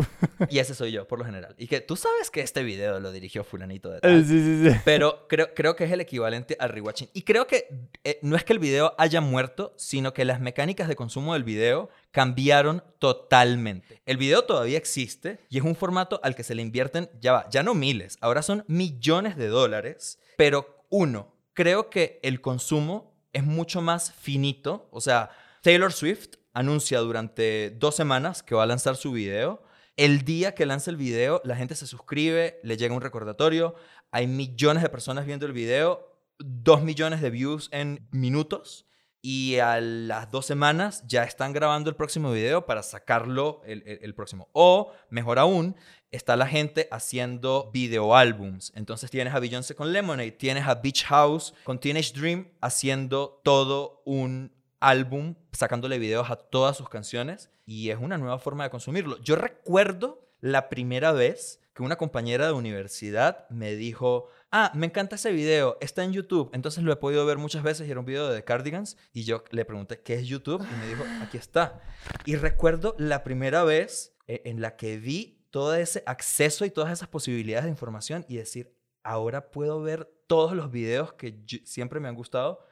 y ese soy yo, por lo general. Y que tú sabes que este video lo dirigió fulanito de tal. Sí, sí, sí. Pero creo, creo que es el equivalente al rewatching. Y creo que eh, no es que el video haya muerto, sino que las mecánicas de consumo del video cambiaron totalmente. El video todavía existe y es un formato al que se le invierten, ya va, ya no miles, ahora son millones de dólares, pero uno, creo que el consumo es mucho más finito. O sea, Taylor Swift anuncia durante dos semanas que va a lanzar su video. El día que lanza el video, la gente se suscribe, le llega un recordatorio, hay millones de personas viendo el video, dos millones de views en minutos y a las dos semanas ya están grabando el próximo video para sacarlo el, próximo. O, mejor aún, está la gente haciendo videoálbums. Entonces tienes a Beyoncé con Lemonade, tienes a Beach House con Teenage Dream haciendo todo un álbum, sacándole videos a todas sus canciones y es una nueva forma de consumirlo. Yo recuerdo la primera vez que una compañera de universidad me dijo, ah, me encanta ese video, está en YouTube. Entonces lo he podido ver muchas veces y era un video de Cardigans. Y yo le pregunté, ¿qué es YouTube? Y me dijo, aquí está. Y recuerdo la primera vez eh, en la que vi todo ese acceso y todas esas posibilidades de información y decir, ahora puedo ver todos los videos que siempre me han gustado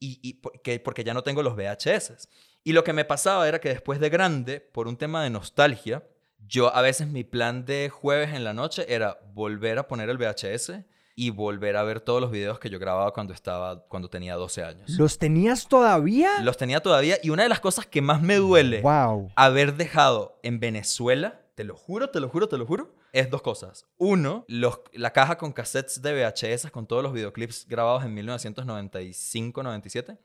y, porque, porque ya no tengo los VHS. Y lo que me pasaba era que después de grande, por un tema de nostalgia, yo a veces mi plan de jueves en la noche era volver a poner el VHS y volver a ver todos los videos que yo grababa cuando estaba cuando tenía 12 años. ¿Los tenías todavía? Los tenía todavía y una de las cosas que más me duele haber dejado en Venezuela, te lo juro, te lo juro, te lo juro, es dos cosas. Uno, los, la caja con cassettes de VHS con todos los videoclips grabados en 1995-97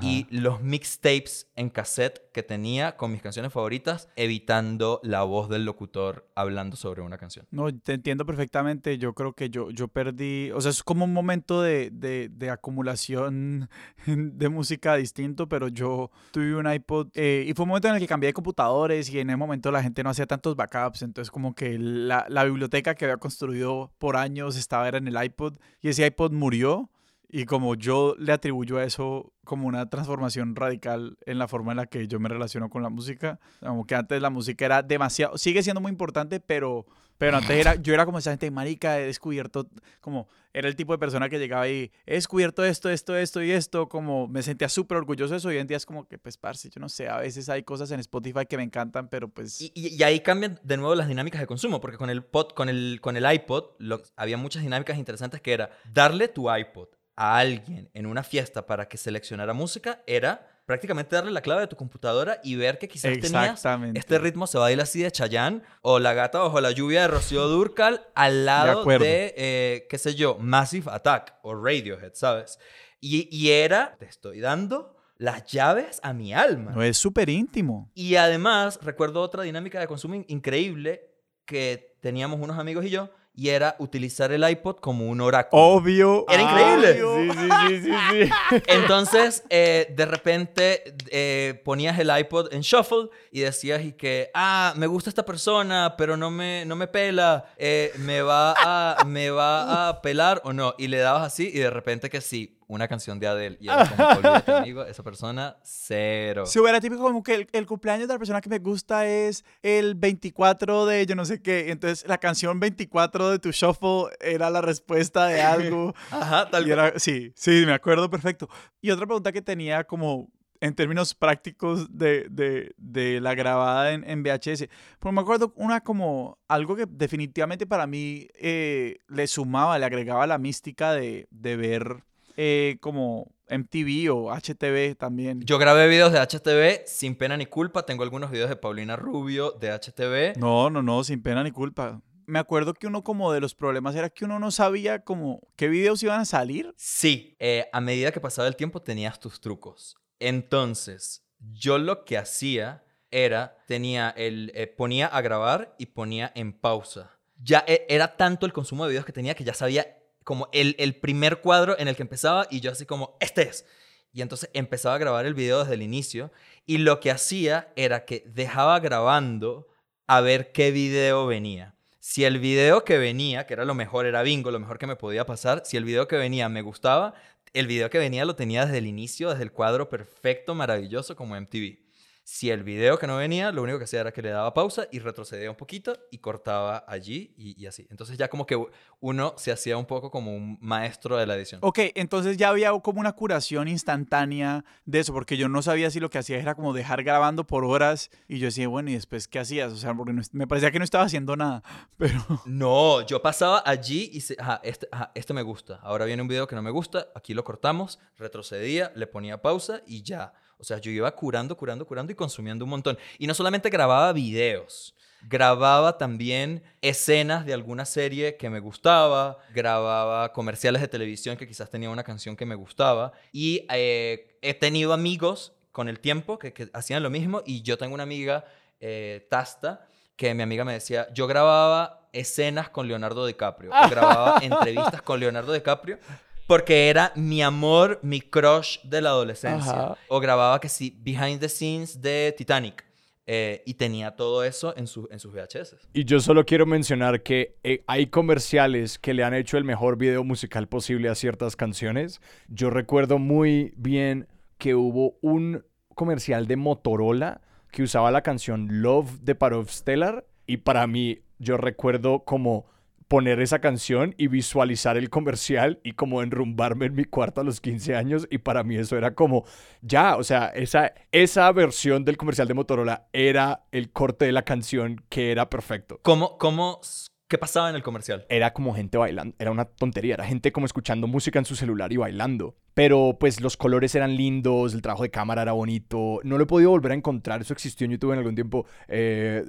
y los mixtapes en cassette que tenía con mis canciones favoritas, evitando la voz del locutor hablando sobre una canción. No, te entiendo perfectamente. Yo creo que yo, yo perdí, o sea, es como un momento de, de, de acumulación de música distinto, pero yo tuve un iPod eh, y fue un momento en el que cambié de computadores y en ese momento la gente no hacía tantos backups, entonces como que la, la biblioteca que había construido por años estaba era en el iPod y ese iPod murió y como yo le atribuyo a eso como una transformación radical en la forma en la que yo me relaciono con la música, como que antes la música era demasiado, sigue siendo muy importante, pero, pero antes era, yo era como esa gente marica, he descubierto, como era el tipo de persona que llegaba y he descubierto esto, esto, esto y esto, como me sentía súper orgulloso de eso. Hoy en día es como que, pues, parce, yo no sé, a veces hay cosas en Spotify que me encantan, pero pues... Y, y, ahí cambian de nuevo las dinámicas de consumo, porque con el, pod, con el, con el iPod había muchas dinámicas interesantes que era darle tu iPod a alguien en una fiesta para que seleccionara música era prácticamente darle la clave de tu computadora y ver que quizás tenías este ritmo se va a ir así de Chayanne o La gata bajo la lluvia de Rocío Durcal al lado de, acuerdo. eh, qué sé yo, Massive Attack o Radiohead, ¿sabes? Y, y era, te estoy dando las llaves a mi alma. No es súper íntimo. Y además, recuerdo otra dinámica de consumo in- increíble que teníamos unos amigos y yo, y era utilizar el iPod como un oráculo. Obvio. Era increíble. obvio. Sí, sí, sí, sí, sí. Entonces, eh, de repente eh, ponías el iPod en shuffle y decías y que, ah, me gusta esta persona, pero no me, no me pela, eh, me, va a, me va a pelar o no. Y le dabas así y de repente que sí, una canción de Adele. Y era como, olvídate, amigo, esa persona, cero. Si hubiera típico como que el, el cumpleaños de la persona que me gusta es el 24 de yo no sé qué. Entonces la canción 24 de tu shuffle era la respuesta de algo. Ajá, tal cual. sí, sí, me acuerdo perfecto. Y otra pregunta que tenía como en términos prácticos de, de, de la grabada en, en VHS. Pero me acuerdo una como algo que definitivamente para mí eh, le sumaba, le agregaba la mística de, de ver eh, como MTV o HTV también. Yo grabé videos de HTV sin pena ni culpa. Tengo algunos videos de Paulina Rubio de HTV. No, no, no, sin pena ni culpa. Me acuerdo que uno como de los problemas era que uno no sabía como qué videos iban a salir. Sí, eh, a medida que pasaba el tiempo tenías tus trucos. Entonces, yo lo que hacía era, tenía el, eh, ponía a grabar y ponía en pausa. Ya era tanto el consumo de videos que tenía que ya sabía como el, el primer cuadro en el que empezaba y yo así como, este es. Y entonces empezaba a grabar el video desde el inicio y lo que hacía era que dejaba grabando a ver qué video venía. Si el video que venía, que era lo mejor, era bingo, lo mejor que me podía pasar, si el video que venía me gustaba, el video que venía lo tenía desde el inicio, desde el cuadro perfecto, maravilloso como MTV. Si el video que no venía, lo único que hacía era que le daba pausa y retrocedía un poquito y cortaba allí y, y así. Entonces ya como que uno se hacía un poco como un maestro de la edición. Ok, entonces ya había como una curación instantánea de eso, porque yo no sabía si lo que hacía era como dejar grabando por horas y yo decía, bueno, ¿y después qué hacías? O sea, porque no- me parecía que no estaba haciendo nada, pero... No, yo pasaba allí y se, ajá, este, ajá, este me gusta. Ahora viene un video que no me gusta, aquí lo cortamos, retrocedía, le ponía pausa y ya. O sea, yo iba curando, curando, curando y consumiendo un montón. Y no solamente grababa videos, grababa también escenas de alguna serie que me gustaba, grababa comerciales de televisión que quizás tenía una canción que me gustaba. Y eh, he tenido amigos con el tiempo que, que hacían lo mismo y yo tengo una amiga, eh, Tasta, que mi amiga me decía, yo grababa escenas con Leonardo DiCaprio, o grababa entrevistas con Leonardo DiCaprio, porque era mi amor, mi crush de la adolescencia. Ajá. O grababa que sí, behind the scenes de Titanic. eh, y tenía todo eso en, su- en sus VHS. Y yo solo quiero mencionar que eh, hay comerciales que le han hecho el mejor video musical posible a ciertas canciones. Yo recuerdo muy bien que hubo un comercial de Motorola que usaba la canción Love de Parov Stellar y para mí yo recuerdo como poner esa canción y visualizar el comercial y como enrumbarme en mi cuarto a los 15 años y para mí eso era como ya, o sea, esa, esa versión del comercial de Motorola era el corte de la canción que era perfecto. ¿Cómo, cómo, ¿Qué pasaba en el comercial? Era como gente bailando, era una tontería, era gente como escuchando música en su celular y bailando. Pero pues los colores eran lindos, el trabajo de cámara era bonito. No lo he podido volver a encontrar, eso existió en YouTube en algún tiempo. Eh,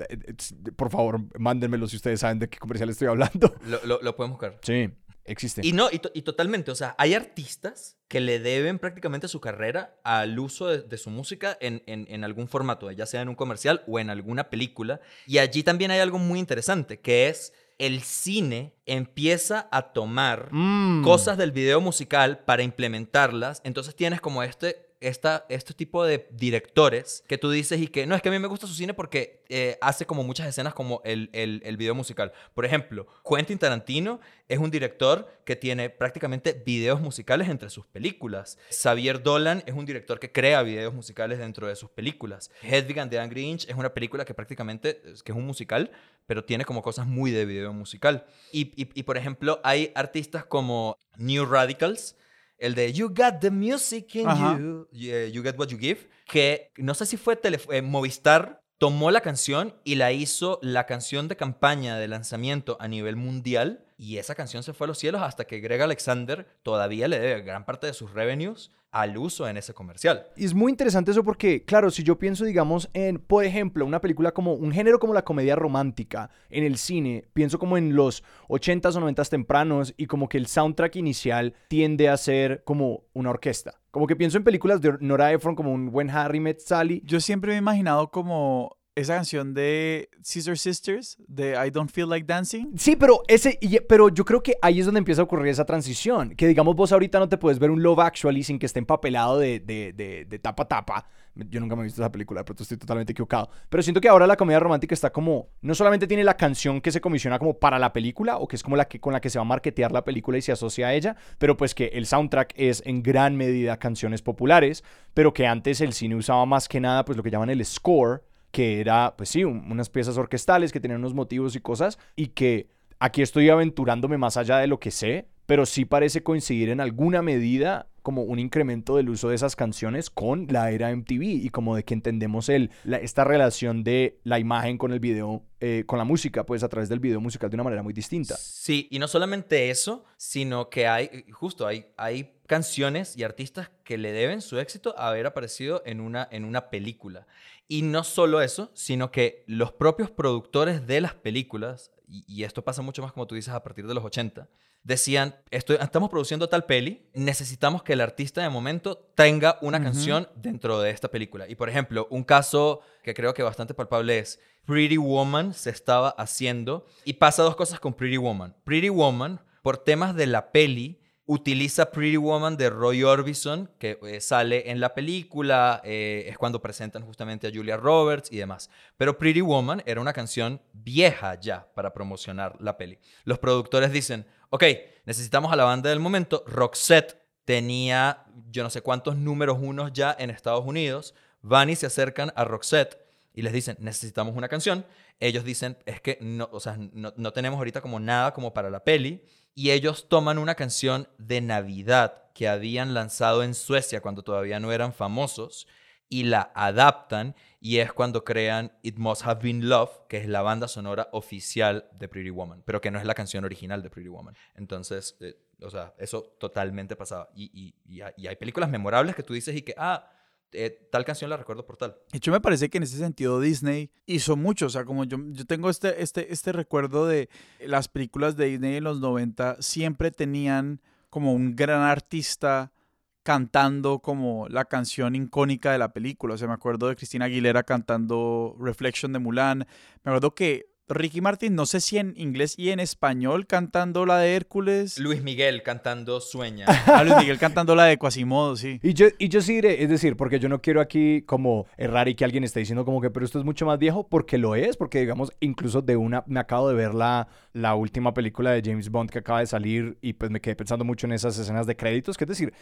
por favor, mándenmelo si ustedes saben de qué comercial estoy hablando. Lo, lo- lo pueden buscar. Sí, existe. Y no, y, to- y totalmente, o sea, hay artistas que le deben prácticamente su carrera al uso de, de su música en, en- en algún formato, ya sea en un comercial o en alguna película. Y allí también hay algo muy interesante, que es el cine empieza a tomar Mm. cosas del video musical para implementarlas. Entonces tienes como este, esta, este tipo de directores que tú dices y que no, es que a mí me gusta su cine porque eh, hace como muchas escenas como el, el, video musical. Por ejemplo, Quentin Tarantino es un director que tiene prácticamente videos musicales entre sus películas. Xavier Dolan es un director que crea videos musicales dentro de sus películas. Hedwig and the Angry Inch es una película que prácticamente que es un musical, pero tiene como cosas muy de video musical. Y, y, por ejemplo, hay artistas como New Radicals, el de You Got the Music in Ajá. You, eh, You Get What You Give, que no sé si fue Telef- eh, Movistar tomó la canción y la hizo la canción de campaña de lanzamiento a nivel mundial y esa canción se fue a los cielos hasta que Greg Alexander todavía le debe gran parte de sus revenues al uso en ese comercial. Y es muy interesante eso porque, claro, si yo pienso, digamos, en, por ejemplo, una película como un género como la comedia romántica en el cine, pienso como en los 80s o 90s tempranos y como que el soundtrack inicial tiende a ser como una orquesta. Como que pienso en películas de Nora Ephron como un buen Harry Met Sally. Yo siempre me he imaginado como esa canción de Scissor Sisters, de I Don't Feel Like Dancing. Sí, pero ese, pero yo creo que ahí es donde empieza a ocurrir esa transición. Que digamos, vos ahorita no te puedes ver un Love Actually sin que esté empapelado de, de, de, tapa tapa. Yo nunca me he visto esa película, pero estoy totalmente equivocado. Pero siento que ahora la comedia romántica está como. No solamente tiene la canción que se comisiona como para la película, o que es como la que con la que se va a marketear la película y se asocia a ella, pero pues que el soundtrack es en gran medida canciones populares, pero que antes el cine usaba más que nada, pues lo que llaman el score que era, pues sí, unas piezas orquestales que tenían unos motivos y cosas, y que aquí estoy aventurándome más allá de lo que sé, pero sí parece coincidir en alguna medida como un incremento del uso de esas canciones con la era MTV y como de que entendemos el, esta relación de la imagen con el video, eh, con la música, pues a través del video musical de una manera muy distinta. Sí, y no solamente eso, sino que hay, justo hay, hay canciones y artistas que le deben su éxito a haber aparecido en una, en una película. Y no solo eso, sino que los propios productores de las películas, y, esto pasa mucho más como tú dices a partir de los 80, decían, estamos produciendo tal peli, necesitamos que el artista de momento tenga una canción dentro de esta película. Y por ejemplo, un caso que creo que bastante palpable es Pretty Woman se estaba haciendo y pasa dos cosas con Pretty Woman. Pretty Woman, por temas de la peli, utiliza Pretty Woman de Roy Orbison, que eh, sale en la película, eh, es cuando presentan justamente a Julia Roberts y demás. Pero Pretty Woman era una canción vieja ya para promocionar la peli. Los productores dicen, ok, necesitamos a la banda del momento. Roxette tenía yo no sé cuántos números unos ya en Estados Unidos. Van y se acercan a Roxette y les dicen, necesitamos una canción. Ellos dicen, es que no, o sea, no, no tenemos ahorita como nada como para la peli y ellos toman una canción de Navidad que habían lanzado en Suecia cuando todavía no eran famosos y la adaptan y es cuando crean It Must Have Been Love, que es la banda sonora oficial de Pretty Woman, pero que no es la canción original de Pretty Woman. Entonces, eh, o sea, eso totalmente pasaba. Y, y, hay películas memorables que tú dices y que, ah, eh, tal canción la recuerdo por tal. De hecho, me parece que en ese sentido Disney hizo mucho. O sea, como yo, yo tengo este, este, este recuerdo de las películas de Disney en los 90, siempre tenían como un gran artista cantando como la canción icónica de la película. O sea, me acuerdo de Cristina Aguilera cantando Reflection de Mulan. Me acuerdo que Ricky Martin, no sé si en inglés y en español cantando la de Hércules. Luis Miguel cantando Sueña. ah, Luis Miguel cantando la de Quasimodo, sí. Y yo, y yo sí diré, es decir, porque yo no quiero aquí como errar y que alguien esté diciendo como que, pero esto es mucho más viejo, porque lo es, porque digamos, incluso de una, me acabo de ver la, la última película de James Bond que acaba de salir y pues me quedé pensando mucho en esas escenas de créditos, que es decir,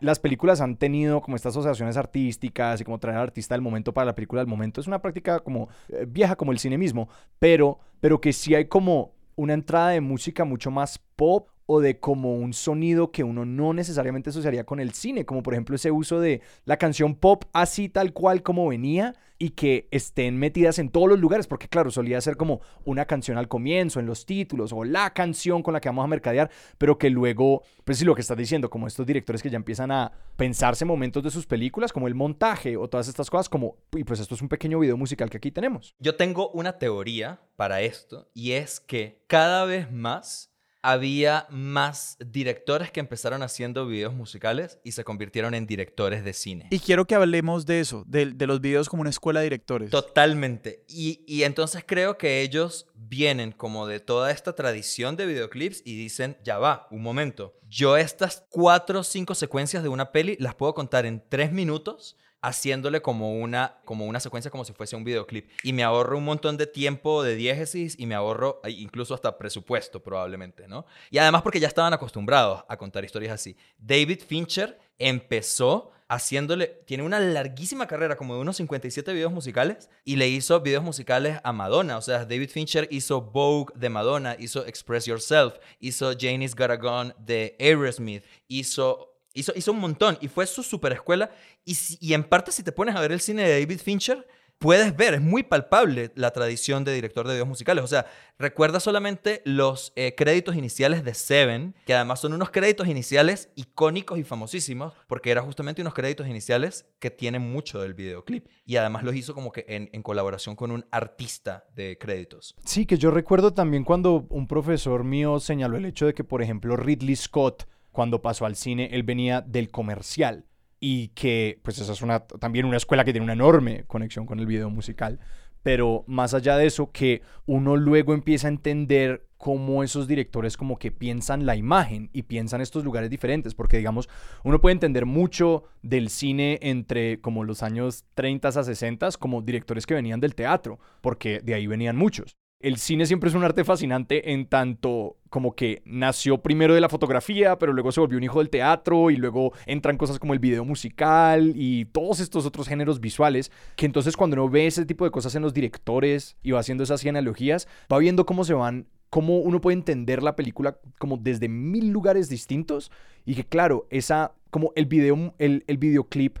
las películas han tenido como estas asociaciones artísticas y como traer al artista del momento para la película del momento. Es una práctica como eh, vieja como el cine mismo, pero pero, que sí hay como una entrada de música mucho más pop o de como un sonido que uno no necesariamente asociaría con el cine, como por ejemplo ese uso de la canción pop así tal cual como venía y que estén metidas en todos los lugares, porque claro, solía ser como una canción al comienzo, en los títulos, o la canción con la que vamos a mercadear, pero que luego, pues sí, lo que estás diciendo, como estos directores que ya empiezan a pensarse momentos de sus películas, como el montaje o todas estas cosas, como, y pues esto es un pequeño video musical que aquí tenemos. Yo tengo una teoría para esto, y es que cada vez más había más directores que empezaron haciendo videos musicales y se convirtieron en directores de cine. Y quiero que hablemos de eso, de, los videos como una escuela de directores. Totalmente. Y, y, entonces creo que ellos vienen como de toda esta tradición de videoclips y dicen, ya va, un momento. Yo estas cuatro o cinco secuencias de una peli las puedo contar en tres minutos haciéndole como una, como una secuencia como si fuese un videoclip. Y me ahorro un montón de tiempo de diégesis y me ahorro incluso hasta presupuesto probablemente, ¿no? Y además porque ya estaban acostumbrados a contar historias así. David Fincher empezó haciéndole, tiene una larguísima carrera como de unos 57 videos musicales y le hizo videos musicales a Madonna. O sea, David Fincher hizo Vogue de Madonna, hizo Express Yourself, hizo Janie's Got a Gun de Aerosmith, hizo Hizo, hizo un montón y fue su super escuela. Y, en parte, si te pones a ver el cine de David Fincher, puedes ver, es muy palpable la tradición de director de videos musicales. O sea, recuerda solamente los eh, créditos iniciales de Seven, que además son unos créditos iniciales icónicos y famosísimos, porque eran justamente unos créditos iniciales que tienen mucho del videoclip. Y además los hizo como que en, en colaboración con un artista de créditos. Sí, que yo recuerdo también cuando un profesor mío señaló el hecho de que, por ejemplo, Ridley Scott, cuando pasó al cine, él venía del comercial y que pues esa es una, también una escuela que tiene una enorme conexión con el video musical. Pero más allá de eso, que uno luego empieza a entender cómo esos directores como que piensan la imagen y piensan estos lugares diferentes, porque digamos, uno puede entender mucho del cine entre como los años 30 a 60 como directores que venían del teatro, porque de ahí venían muchos el cine siempre es un arte fascinante en tanto como que nació primero de la fotografía, pero luego se volvió un hijo del teatro y luego entran cosas como el video musical y todos estos otros géneros visuales, que entonces cuando uno ve ese tipo de cosas en los directores y va haciendo esas genealogías, va viendo cómo se van cómo uno puede entender la película como desde mil lugares distintos y que claro, esa como el video el, el videoclip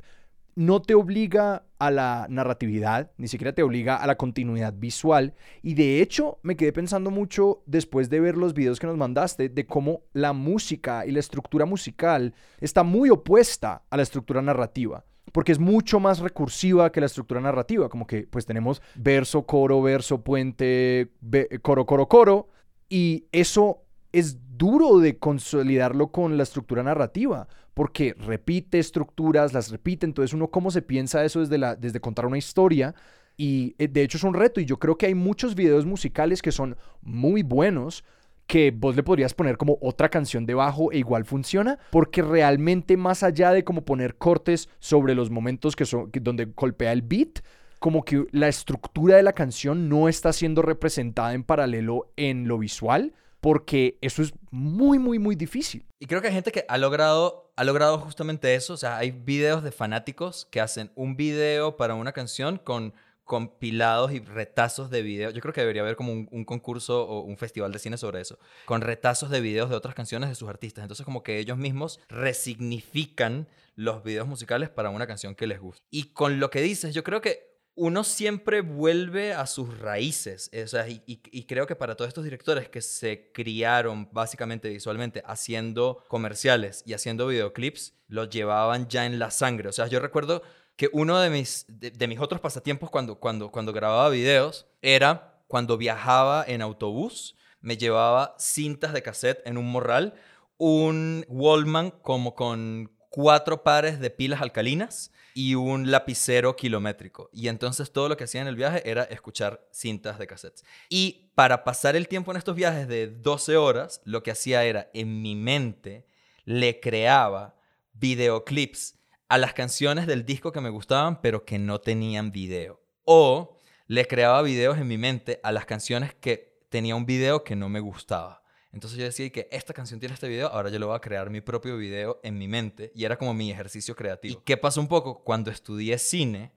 no te obliga a la narratividad, ni siquiera te obliga a la continuidad visual. Y de hecho, me quedé pensando mucho después de ver los videos que nos mandaste de cómo la música y la estructura musical está muy opuesta a la estructura narrativa. Porque es mucho más recursiva que la estructura narrativa. Como que pues tenemos verso, coro, verso, puente, coro, coro, coro. Y eso es duro de consolidarlo con la estructura narrativa porque repite estructuras, las repite, entonces uno cómo se piensa eso desde, la, desde contar una historia. Y eh, de hecho es un reto y yo creo que hay muchos videos musicales que son muy buenos que vos le podrías poner como otra canción debajo e igual funciona, porque realmente más allá de como poner cortes sobre los momentos que son donde golpea el beat, como que la estructura de la canción no está siendo representada en paralelo en lo visual, porque eso es muy, muy, muy difícil. Y creo que hay gente que ha logrado, ha logrado justamente eso. O sea, hay videos de fanáticos que hacen un video para una canción con compilados y retazos de videos. Yo creo que debería haber como un, concurso o un festival de cine sobre eso, con retazos de videos de otras canciones de sus artistas. Entonces como que ellos mismos resignifican los videos musicales para una canción que les gusta. Y con lo que dices, yo creo que uno siempre vuelve a sus raíces. Eh, y, creo que para todos estos directores que se criaron básicamente visualmente haciendo comerciales y haciendo videoclips, lo llevaban ya en la sangre. O sea, yo recuerdo que uno de mis, de, mis otros pasatiempos cuando, cuando, cuando grababa videos era cuando viajaba en autobús, me llevaba cintas de cassette en un morral, un Wallman como con cuatro pares de pilas alcalinas y un lapicero kilométrico. Y entonces todo lo que hacía en el viaje era escuchar cintas de cassettes. Y para pasar el tiempo en estos viajes de 12 horas, lo que hacía era en mi mente le creaba videoclips a las canciones del disco que me gustaban, pero que no tenían video. O le creaba videos en mi mente a las canciones que tenía un video que no me gustaba. Entonces yo decía que esta canción tiene este video, ahora yo lo voy a crear mi propio video en mi mente y era como mi ejercicio creativo. ¿Y qué pasó un poco? Cuando estudié cine,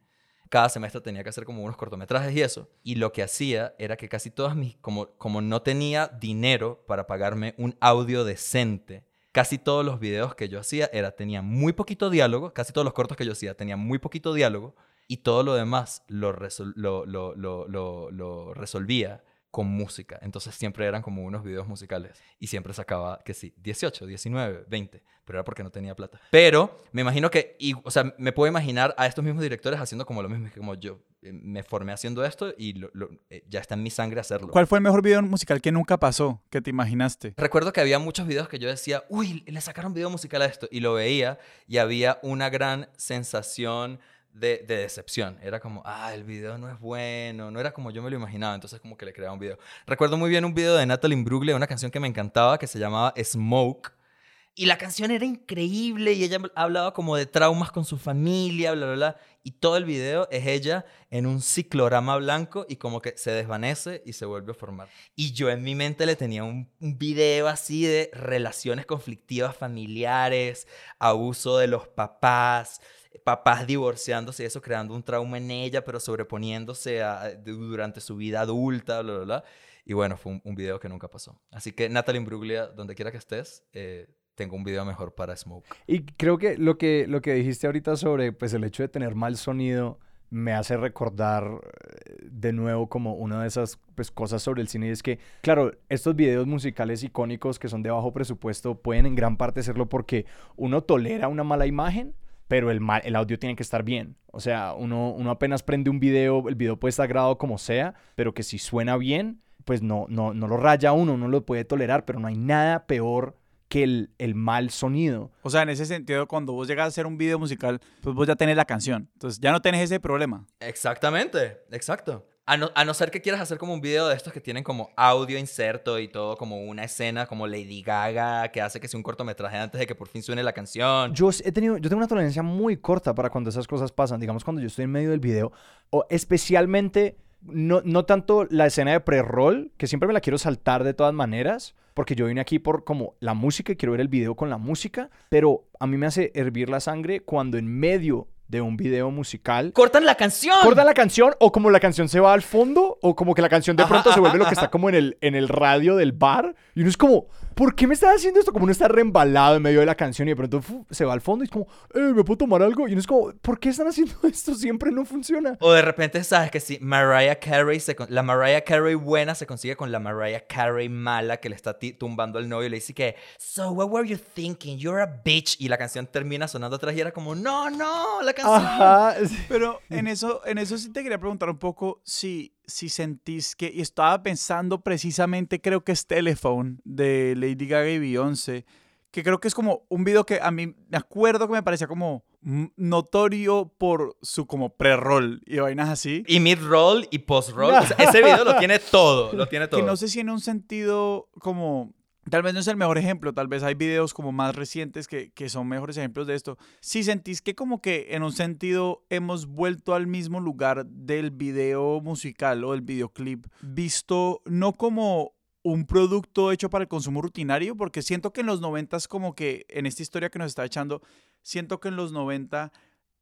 cada semestre tenía que hacer como unos cortometrajes y eso. Y lo que hacía era que casi todas mis, como, como no tenía dinero para pagarme un audio decente, casi todos los videos que yo hacía era, tenía muy poquito diálogo, casi todos los cortos que yo hacía tenían muy poquito diálogo y todo lo demás lo, lo, lo, lo, lo resolvía con música. Entonces siempre eran como unos videos musicales. Y siempre sacaba, que sí, 18, 19, 20. Pero era porque no tenía plata. Pero me imagino que, y, o sea, me puedo imaginar a estos mismos directores haciendo como lo mismo. Como yo eh, me formé haciendo esto y eh, ya está en mi sangre hacerlo. ¿Cuál fue el mejor video musical que nunca pasó, que te imaginaste? Recuerdo que había muchos videos que yo decía, uy, le sacaron video musical a esto. Y lo veía y había una gran sensación de, decepción. Era como, ah, el video no es bueno, no era como yo me lo imaginaba, entonces como que le creaba un video. Recuerdo muy bien un video de Natalie Imbruglia, una canción que me encantaba que se llamaba Smoke. Y la canción era increíble y ella hablaba como de traumas con su familia, bla, bla, bla. Y todo el video es ella en un ciclorama blanco y como que se desvanece y se vuelve a formar. Y yo en mi mente le tenía un, un video así de relaciones conflictivas familiares, abuso de los papás, papás divorciándose y eso creando un trauma en ella, pero sobreponiéndose durante su vida adulta, bla, bla, bla. Y bueno, fue un, video que nunca pasó. Así que Natalie Imbruglia, donde quiera que estés, eh, tengo un video mejor para Smoke. Y creo que lo que, lo que dijiste ahorita sobre pues, el hecho de tener mal sonido me hace recordar eh, de nuevo como una de esas pues, cosas sobre el cine y es que, claro, estos videos musicales icónicos que son de bajo presupuesto pueden en gran parte serlo porque uno tolera una mala imagen, pero el, el audio tiene que estar bien. O sea, uno, uno apenas prende un video, el video puede estar grabado como sea, pero que si suena bien, pues no, no, no lo raya uno, no lo puede tolerar, pero no hay nada peor que el, el, mal sonido. O sea, en ese sentido, cuando vos llegas a hacer un video musical, pues vos ya tenés la canción. Entonces ya no tenés ese problema. Exactamente, exacto. A no, a no, ser que quieras hacer como un video de estos que tienen como audio inserto y todo, como una escena como Lady Gaga, que hace que sea un cortometraje antes de que por fin suene la canción. Yo, he tenido, yo tengo una tolerancia muy corta para cuando esas cosas pasan. Digamos, cuando yo estoy en medio del video, o especialmente no, no tanto la escena de pre-roll, que siempre me la quiero saltar de todas maneras, porque yo vine aquí por como la música y quiero ver el video con la música, pero a mí me hace hervir la sangre cuando en medio de un video musical. ¡Cortan la canción! Cortan la canción, o como la canción se va al fondo, o como que la canción de pronto se vuelve lo que está como en el, en el radio del bar. Y uno es como, ¿por qué me estás haciendo esto? Como uno está reembalado en medio de la canción y de pronto se va al fondo y es como, eh, ¿me puedo tomar algo? Y uno es como, ¿por qué están haciendo esto? Siempre no funciona. O de repente sabes que si Mariah Carey, se, la Mariah Carey buena se consigue con la Mariah Carey mala que le está tumbando al novio y le dice que, So, what were you thinking? You're a bitch. Y la canción termina sonando atrás y era como, no, no, la Ajá. Pero en eso, en eso sí te quería preguntar un poco si, si sentís que, y estaba pensando precisamente, creo que es Telephone de Lady Gaga y Beyoncé, que creo que es como un video que a mí me acuerdo que me parecía como notorio por su como pre-roll y vainas así. Y mid-roll y post-roll. ese video lo tiene todo, lo tiene todo. Que no sé si en un sentido como Tal vez no es el mejor ejemplo, tal vez hay videos como más recientes que, que, son mejores ejemplos de esto. Si sentís que como que en un sentido hemos vuelto al mismo lugar del video musical o el videoclip, visto no como un producto hecho para el consumo rutinario, porque siento que en los 90 como que en esta historia que nos está echando, siento que en los 90,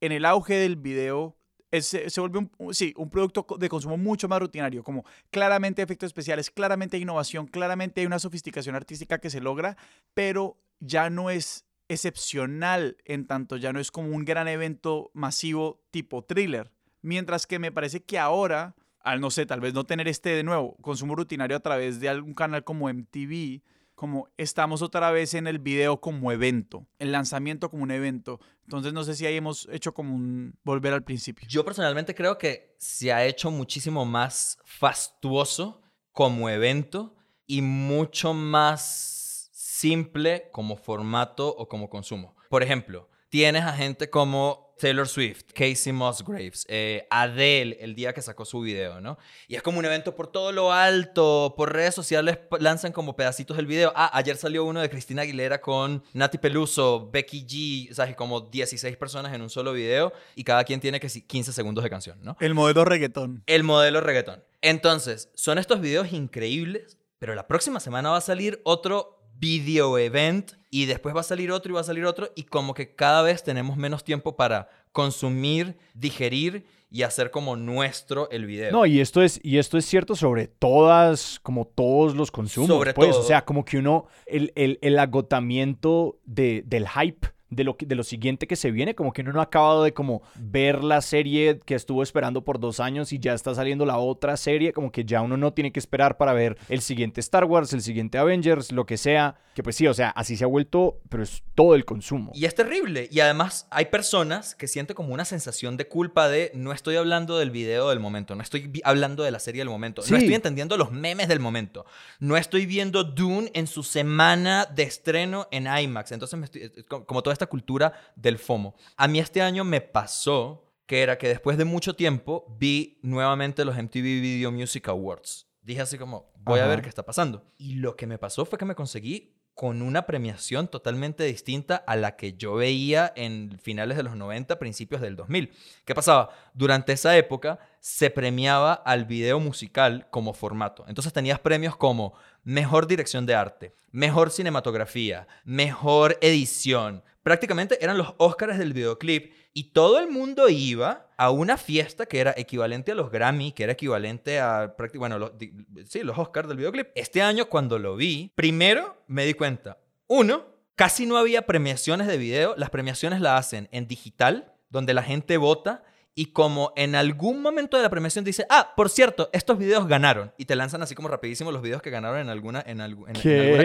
en el auge del video, se, vuelve un, sí, un producto de consumo mucho más rutinario, como claramente efectos especiales, claramente innovación, claramente hay una sofisticación artística que se logra, pero ya no es excepcional en tanto ya no es como un gran evento masivo tipo thriller. Mientras que me parece que ahora, al no sé, tal vez no tener este de nuevo consumo rutinario a través de algún canal como MTV, como estamos otra vez en el video como evento, el lanzamiento como un evento. Entonces no sé si ahí hemos hecho como un volver al principio. Yo personalmente creo que se ha hecho muchísimo más fastuoso como evento y mucho más simple como formato o como consumo. Por ejemplo, tienes a gente como Taylor Swift, Casey Musgraves, eh, Adele, el día que sacó su video, ¿no? Y es como un evento por todo lo alto, por redes sociales lanzan como pedacitos del video. Ah, ayer salió uno de Cristina Aguilera con Nati Peluso, Becky G, ¿sabes? Como 16 personas en un solo video y cada quien tiene que 15 segundos de canción, ¿no? El modelo reggaetón. El modelo reggaetón. Entonces, son estos videos increíbles, pero la próxima semana va a salir otro video event y después va a salir otro y va a salir otro y como que cada vez tenemos menos tiempo para consumir, digerir y hacer como nuestro el video. No, y esto es, y esto es cierto sobre todas, como todos los consumos. Sobre pues, todo. O sea, como que uno, el, el, el agotamiento de, del hype de lo, de lo siguiente que se viene, como que uno no ha acabado de como ver la serie que estuvo esperando por dos años y ya está saliendo la otra serie, como que ya uno no tiene que esperar para ver el siguiente Star Wars, el siguiente Avengers, lo que sea, que pues sí, o sea, así se ha vuelto, pero es todo el consumo. Y es terrible, y además hay personas que sienten como una sensación de culpa de no estoy hablando del video del momento, no estoy hablando de la serie del momento, no estoy entendiendo los memes del momento, no estoy viendo Dune en su semana de estreno en IMAX, entonces me estoy, como todo esta cultura del FOMO. A mí este año me pasó que era que después de mucho tiempo vi nuevamente los MTV Video Music Awards. Dije así como, voy a ver qué está pasando. Y lo que me pasó fue que me conseguí con una premiación totalmente distinta a la que yo veía en finales de los 90, principios del 2000. ¿Qué pasaba? Durante esa época se premiaba al video musical como formato. Entonces tenías premios como mejor dirección de arte, mejor cinematografía, mejor edición, prácticamente eran los Oscars del videoclip y todo el mundo iba a una fiesta que era equivalente a los Grammy, que era equivalente a, bueno, los, sí, los Oscars del videoclip. Este año cuando lo vi, primero me di cuenta, uno, casi no había premiaciones de video, las premiaciones las hacen en digital, donde la gente vota Y como en algún momento de la premiación dice, ah, por cierto, estos videos ganaron. Y te lanzan así como rapidísimo los videos que ganaron en alguna, en, alguna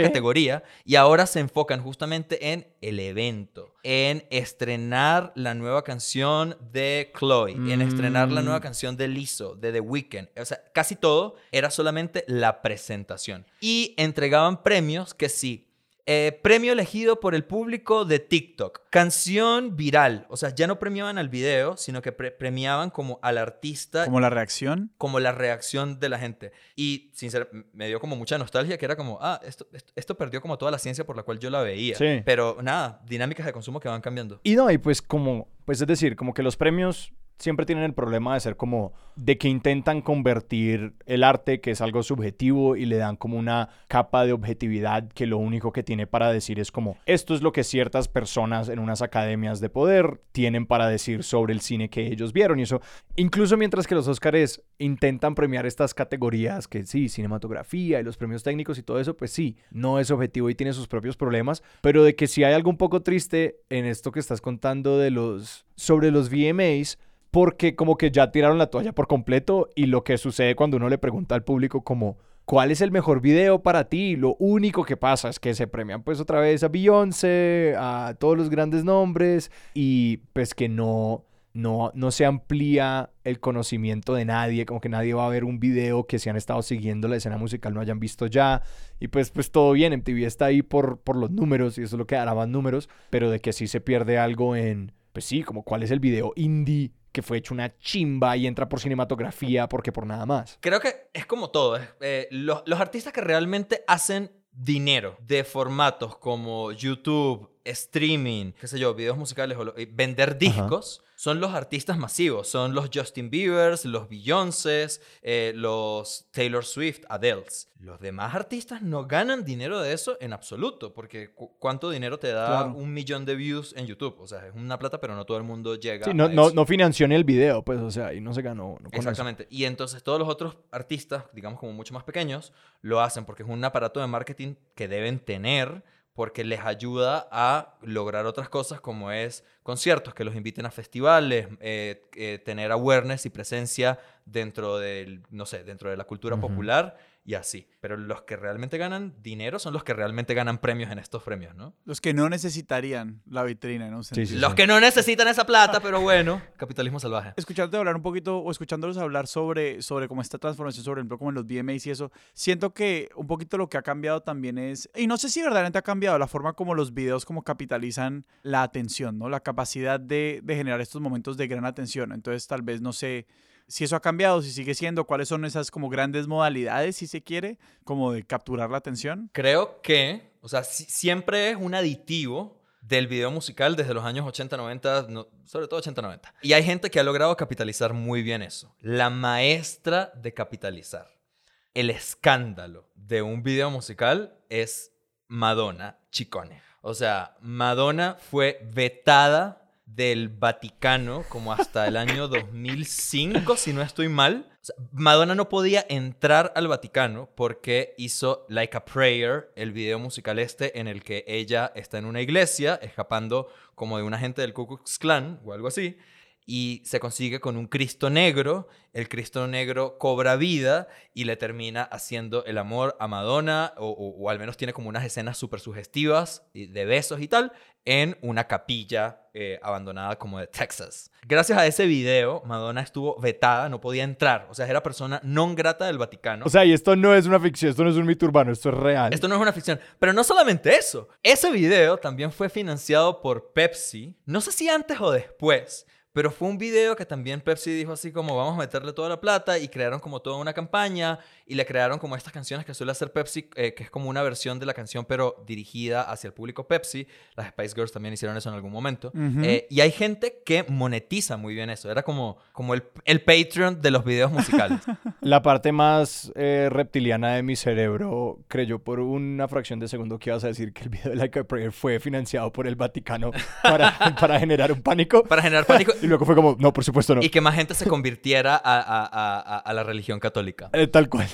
categoría. Y ahora se enfocan justamente en el evento. En estrenar la nueva canción de Chloe. En estrenar la nueva Mm. canción de Lizzo, de The Weeknd. O sea, casi todo era solamente la presentación. Y entregaban premios que sí. Eh, premio elegido por el público de TikTok. Canción viral. O sea, ya no premiaban al video, sino que pre- premiaban como al artista Como la reacción. como la reacción de la gente. Y sinceramente me dio como mucha nostalgia que era como, ah, esto, esto, esto perdió como toda la ciencia por la cual yo la veía. Sí. Pero nada, dinámicas de consumo que van cambiando. Y no, y pues como, pues es decir, como que los premios siempre tienen el problema de ser como de que intentan convertir el arte, que es algo subjetivo, y le dan como una capa de objetividad que lo único que tiene para decir es como esto es lo que ciertas personas en unas academias de poder tienen para decir sobre el cine que ellos vieron y eso. Incluso mientras que los Óscares intentan premiar estas categorías que sí, cinematografía y los premios técnicos y todo eso, pues sí, no es objetivo y tiene sus propios problemas, pero de que si hay algo un poco triste en esto que estás contando de los sobre los VMAs, porque como que ya tiraron la toalla por completo y lo que sucede cuando uno le pregunta al público como ¿cuál es el mejor video para ti? Lo único que pasa es que se premian pues otra vez a Beyoncé, a todos los grandes nombres y pues que no no, no se amplía el conocimiento de nadie, como que nadie va a ver un video que si han estado siguiendo la escena musical no hayan visto ya. Y pues, pues todo bien, MTV está ahí por, por los números y eso es lo que dará más números, pero de que sí se pierde algo en, pues sí, como cuál es el video indie que fue hecho una chimba y entra por cinematografía porque por nada más. Creo que es como todo. eh, los, los artistas que realmente hacen dinero de formatos como YouTube, streaming, qué sé yo, videos musicales o eh, vender discos, son los artistas masivos. Son los Justin Biebers, los Beyoncés, eh, los Taylor Swift, Adele's. Los demás artistas no ganan dinero de eso en absoluto, porque cu- ¿cuánto dinero te da Claro. un millón de views en YouTube? O sea, es una plata, pero no todo el mundo llega Sí, no, a no, eso. no financió ni el video, pues, o sea, y no se ganó. no eso. Exactamente. Y entonces todos los otros artistas, digamos como mucho más pequeños, lo hacen porque es un aparato de marketing que deben tener porque les ayuda a lograr otras cosas como es conciertos, que los inviten a festivales, eh, eh, tener awareness y presencia dentro del, no sé, dentro de la cultura popular y así. Pero los que realmente ganan dinero son los que realmente ganan premios en estos premios, ¿no? Los que no necesitarían la vitrina, ¿no? Sí, sí, Los que no necesitan esa plata, pero bueno, capitalismo salvaje. escuchándote hablar un poquito o escuchándolos hablar sobre, sobre cómo esta transformación, sobre ejemplo, como en los VMAs y eso, siento que un poquito lo que ha cambiado también es, y no sé si verdaderamente ha cambiado la forma como los videos como capitalizan la atención, ¿no? La capacidad de, de generar estos momentos de gran atención. Entonces, tal vez, no sé si eso ha cambiado, si sigue siendo, cuáles son esas como grandes modalidades, si se quiere, como de capturar la atención. Creo que, o sea, si- siempre es un aditivo del video musical desde los años 80, 90, no- sobre todo 80, 90. Y hay gente que ha logrado capitalizar muy bien eso. La maestra de capitalizar. El escándalo de un video musical es Madonna Chicone. O sea, Madonna fue vetada del Vaticano como hasta el año 2005, si no estoy mal. Madonna no podía entrar al Vaticano porque hizo Like a Prayer, el video musical este en el que ella está en una iglesia escapando como de un agente del Ku Klux Klan o algo así y se consigue con un Cristo negro. El Cristo negro cobra vida y le termina haciendo el amor a Madonna, o, o- o al menos tiene como unas escenas súper sugestivas de besos y tal, en una capilla eh, abandonada como de Texas. Gracias a ese video, Madonna estuvo vetada, no podía entrar. O sea, era persona non grata del Vaticano. O sea, y esto no es una ficción, esto no es un mito urbano, esto es real. Esto no es una ficción. Pero no solamente eso. Ese video también fue financiado por Pepsi. No sé si antes o después. Pero fue un video que también Pepsi dijo así como vamos a meterle toda la plata y crearon como toda una campaña y le crearon como estas canciones que suele hacer Pepsi, eh, que es como una versión de la canción pero dirigida hacia el público Pepsi. Las Spice Girls también hicieron eso en algún momento. Eh, y hay gente que monetiza muy bien eso. Era como, como el, el Patreon de los videos musicales. La parte más eh, reptiliana de mi cerebro creyó por una fracción de segundo que ibas a decir que el video de Like a Prayer fue financiado por el Vaticano para, para generar un pánico. para generar pánico Y luego fue como, no, por supuesto no. y que más gente se convirtiera a, a- a- a- la religión católica. Eh, tal cual.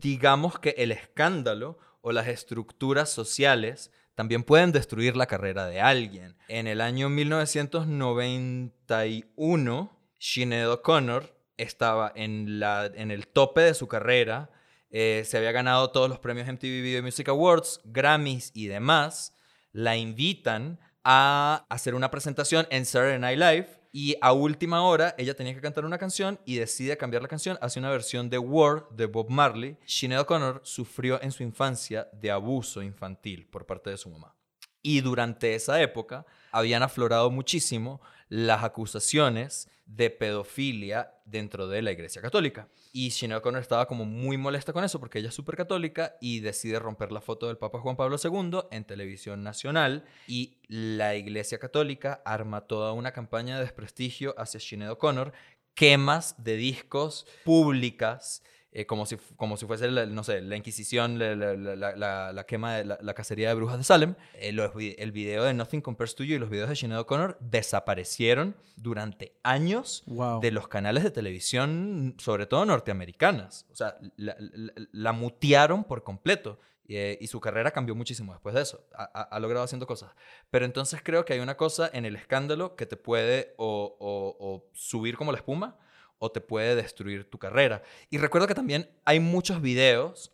Digamos que el escándalo o las estructuras sociales también pueden destruir la carrera de alguien. En el año 1991, Sinead O'Connor estaba en, la, en el tope de su carrera, eh, se había ganado todos los premios MTV Video Music Awards, Grammys y demás. La invitan a hacer una presentación en Saturday Night Live y a última hora ella tenía que cantar una canción y decide cambiar la canción hace una versión de War de Bob Marley. Sinead O'Connor sufrió en su infancia de abuso infantil por parte de su mamá. Y durante esa época habían aflorado muchísimo las acusaciones de pedofilia dentro de la Iglesia Católica. Y Sinead O'Connor estaba como muy molesta con eso porque ella es súper católica y decide romper la foto del Papa Juan Pablo II en televisión nacional y la Iglesia Católica arma toda una campaña de desprestigio hacia Sinead O'Connor, quemas de discos públicas eh, como, si, como si fuese, la, no sé, la Inquisición, la, la, la quema de la, cacería de brujas de Salem. Eh, el video de Nothing Compares to You y los videos de Sinead O'Connor desaparecieron durante años de los canales de televisión, sobre todo norteamericanas. O sea, la, mutearon por completo. Eh, y su carrera cambió muchísimo después de eso. Ha, ha, logrado haciendo cosas. Pero entonces creo que hay una cosa en el escándalo que te puede o, o subir como la espuma o te puede destruir tu carrera. Y recuerdo que también hay muchos videos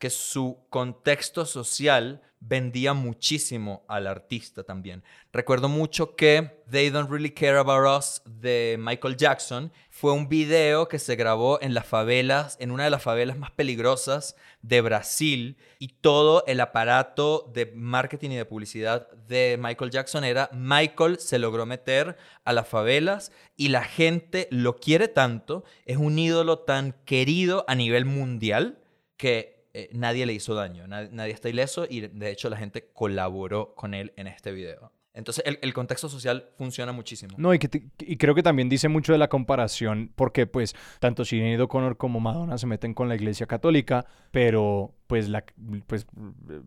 que su contexto social vendía muchísimo al artista también. Recuerdo mucho que They Don't Really Care About Us de Michael Jackson fue un video que se grabó en las favelas, en una de las favelas más peligrosas de Brasil y todo el aparato de marketing y de publicidad de Michael Jackson era Michael se logró meter a las favelas y la gente lo quiere tanto, es un ídolo tan querido a nivel mundial que eh, nadie le hizo daño, nadie, está ileso y de hecho la gente colaboró con él en este video. Entonces el, contexto social funciona muchísimo. No, y, que y creo que también dice mucho de la comparación, porque pues tanto Sinead O'Connor como Madonna se meten con la iglesia católica, pero pues, pues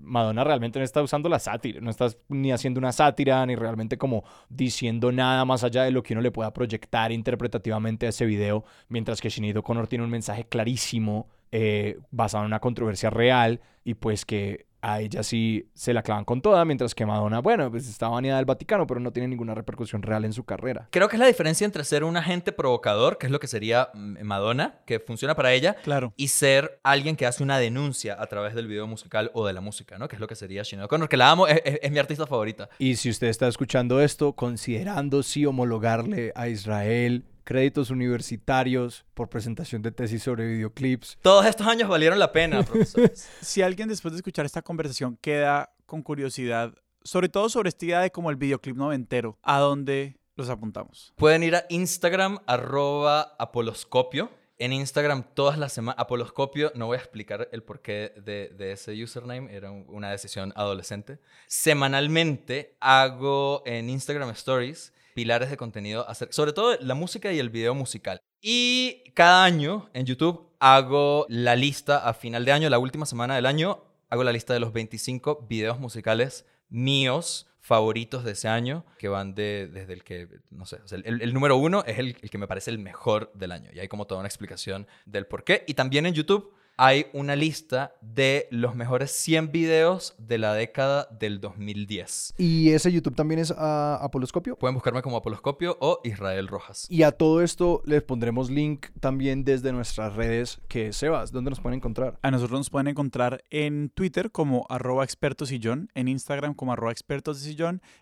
Madonna realmente no está usando la sátira, no está ni haciendo una sátira, ni realmente como diciendo nada más allá de lo que uno le pueda proyectar interpretativamente a ese video, mientras que Sinead O'Connor tiene un mensaje clarísimo eh, basado en una controversia real y pues que a ella sí se la clavan con toda, mientras que Madonna, bueno, pues está baneada del Vaticano, pero no tiene ninguna repercusión real en su carrera. Creo que es la diferencia entre ser un agente provocador, que es lo que sería mm, Madonna, que funciona para ella, claro. y ser alguien que hace una denuncia a través del video musical o de la música, ¿no? Que es lo que sería Sinead O'Connor, que la amo, es, es mi artista favorita. Y si usted está escuchando esto, considerando si homologarle a Israel créditos universitarios por presentación de tesis sobre videoclips. Todos estos años valieron la pena, profesores. si alguien después de escuchar esta conversación queda con curiosidad, sobre todo sobre esta idea de como el videoclip noventero, ¿a dónde los apuntamos? Pueden ir a Instagram, arroba apoloscopio. En Instagram todas las semanas, Apoloscopio, no voy a explicar el porqué de, de, ese username, era una decisión adolescente. Semanalmente hago en Instagram Stories pilares de contenido, sobre todo la música y el video musical. Y cada año en YouTube hago la lista a final de año, la última semana del año, hago la lista de los 25 videos musicales míos favoritos de ese año, que van de, desde el que, no sé, el, número uno es el, el que me parece el mejor del año. Y hay como toda una explicación del por qué. Y también en YouTube hay una lista de los mejores 100 videos de la década del 2010. ¿Y ese YouTube también es a Apoloscopio? Pueden buscarme como Apoloscopio o Israel Rojas. Y a todo esto les pondremos link también desde nuestras redes, que Sebas, ¿dónde nos pueden encontrar? A nosotros nos pueden encontrar en Twitter como arroba expertosillón, en Instagram como arroba expertos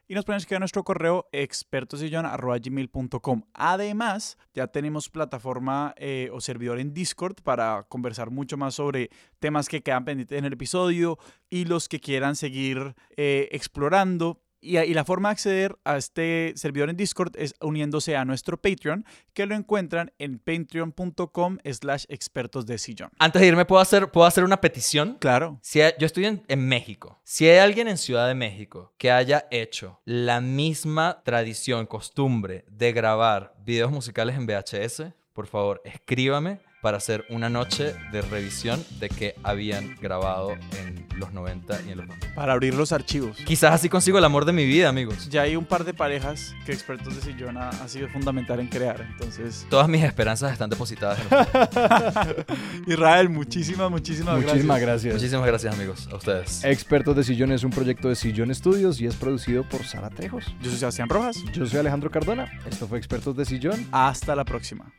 y nos pueden escribir a nuestro correo expertosillón arroba gmail.com. Además, ya tenemos plataforma eh, o servidor en Discord para conversar mucho más más sobre temas que quedan pendientes en el episodio y los que quieran seguir eh, explorando. Y, la forma de acceder a este servidor en Discord es uniéndose a nuestro Patreon, que lo encuentran en patreon.com slash expertos de sillón. Antes de irme, ¿puedo hacer, ¿puedo hacer una petición? Claro. Si yo estoy en, en México. Si hay alguien en Ciudad de México que haya hecho la misma tradición, costumbre de grabar videos musicales en VHS, por favor, escríbame para hacer una noche de revisión de que habían grabado en los 90 y en los 2000. Para abrir los archivos. Quizás así consigo el amor de mi vida, amigos. Ya hay un par de parejas que expertos de sillón ha, ha sido fundamental en crear. Entonces, Todas mis esperanzas están depositadas en. Israel, muchísimas, muchísimas, Muchísimas gracias. gracias. Muchísimas gracias, amigos. A ustedes. Expertos de Sillón es un proyecto de Sillón Estudios y es producido por Sara Trejos. Yo soy Sebastián Rojas. Yo soy Alejandro Cardona. Esto fue Expertos de Sillón. Hasta la próxima.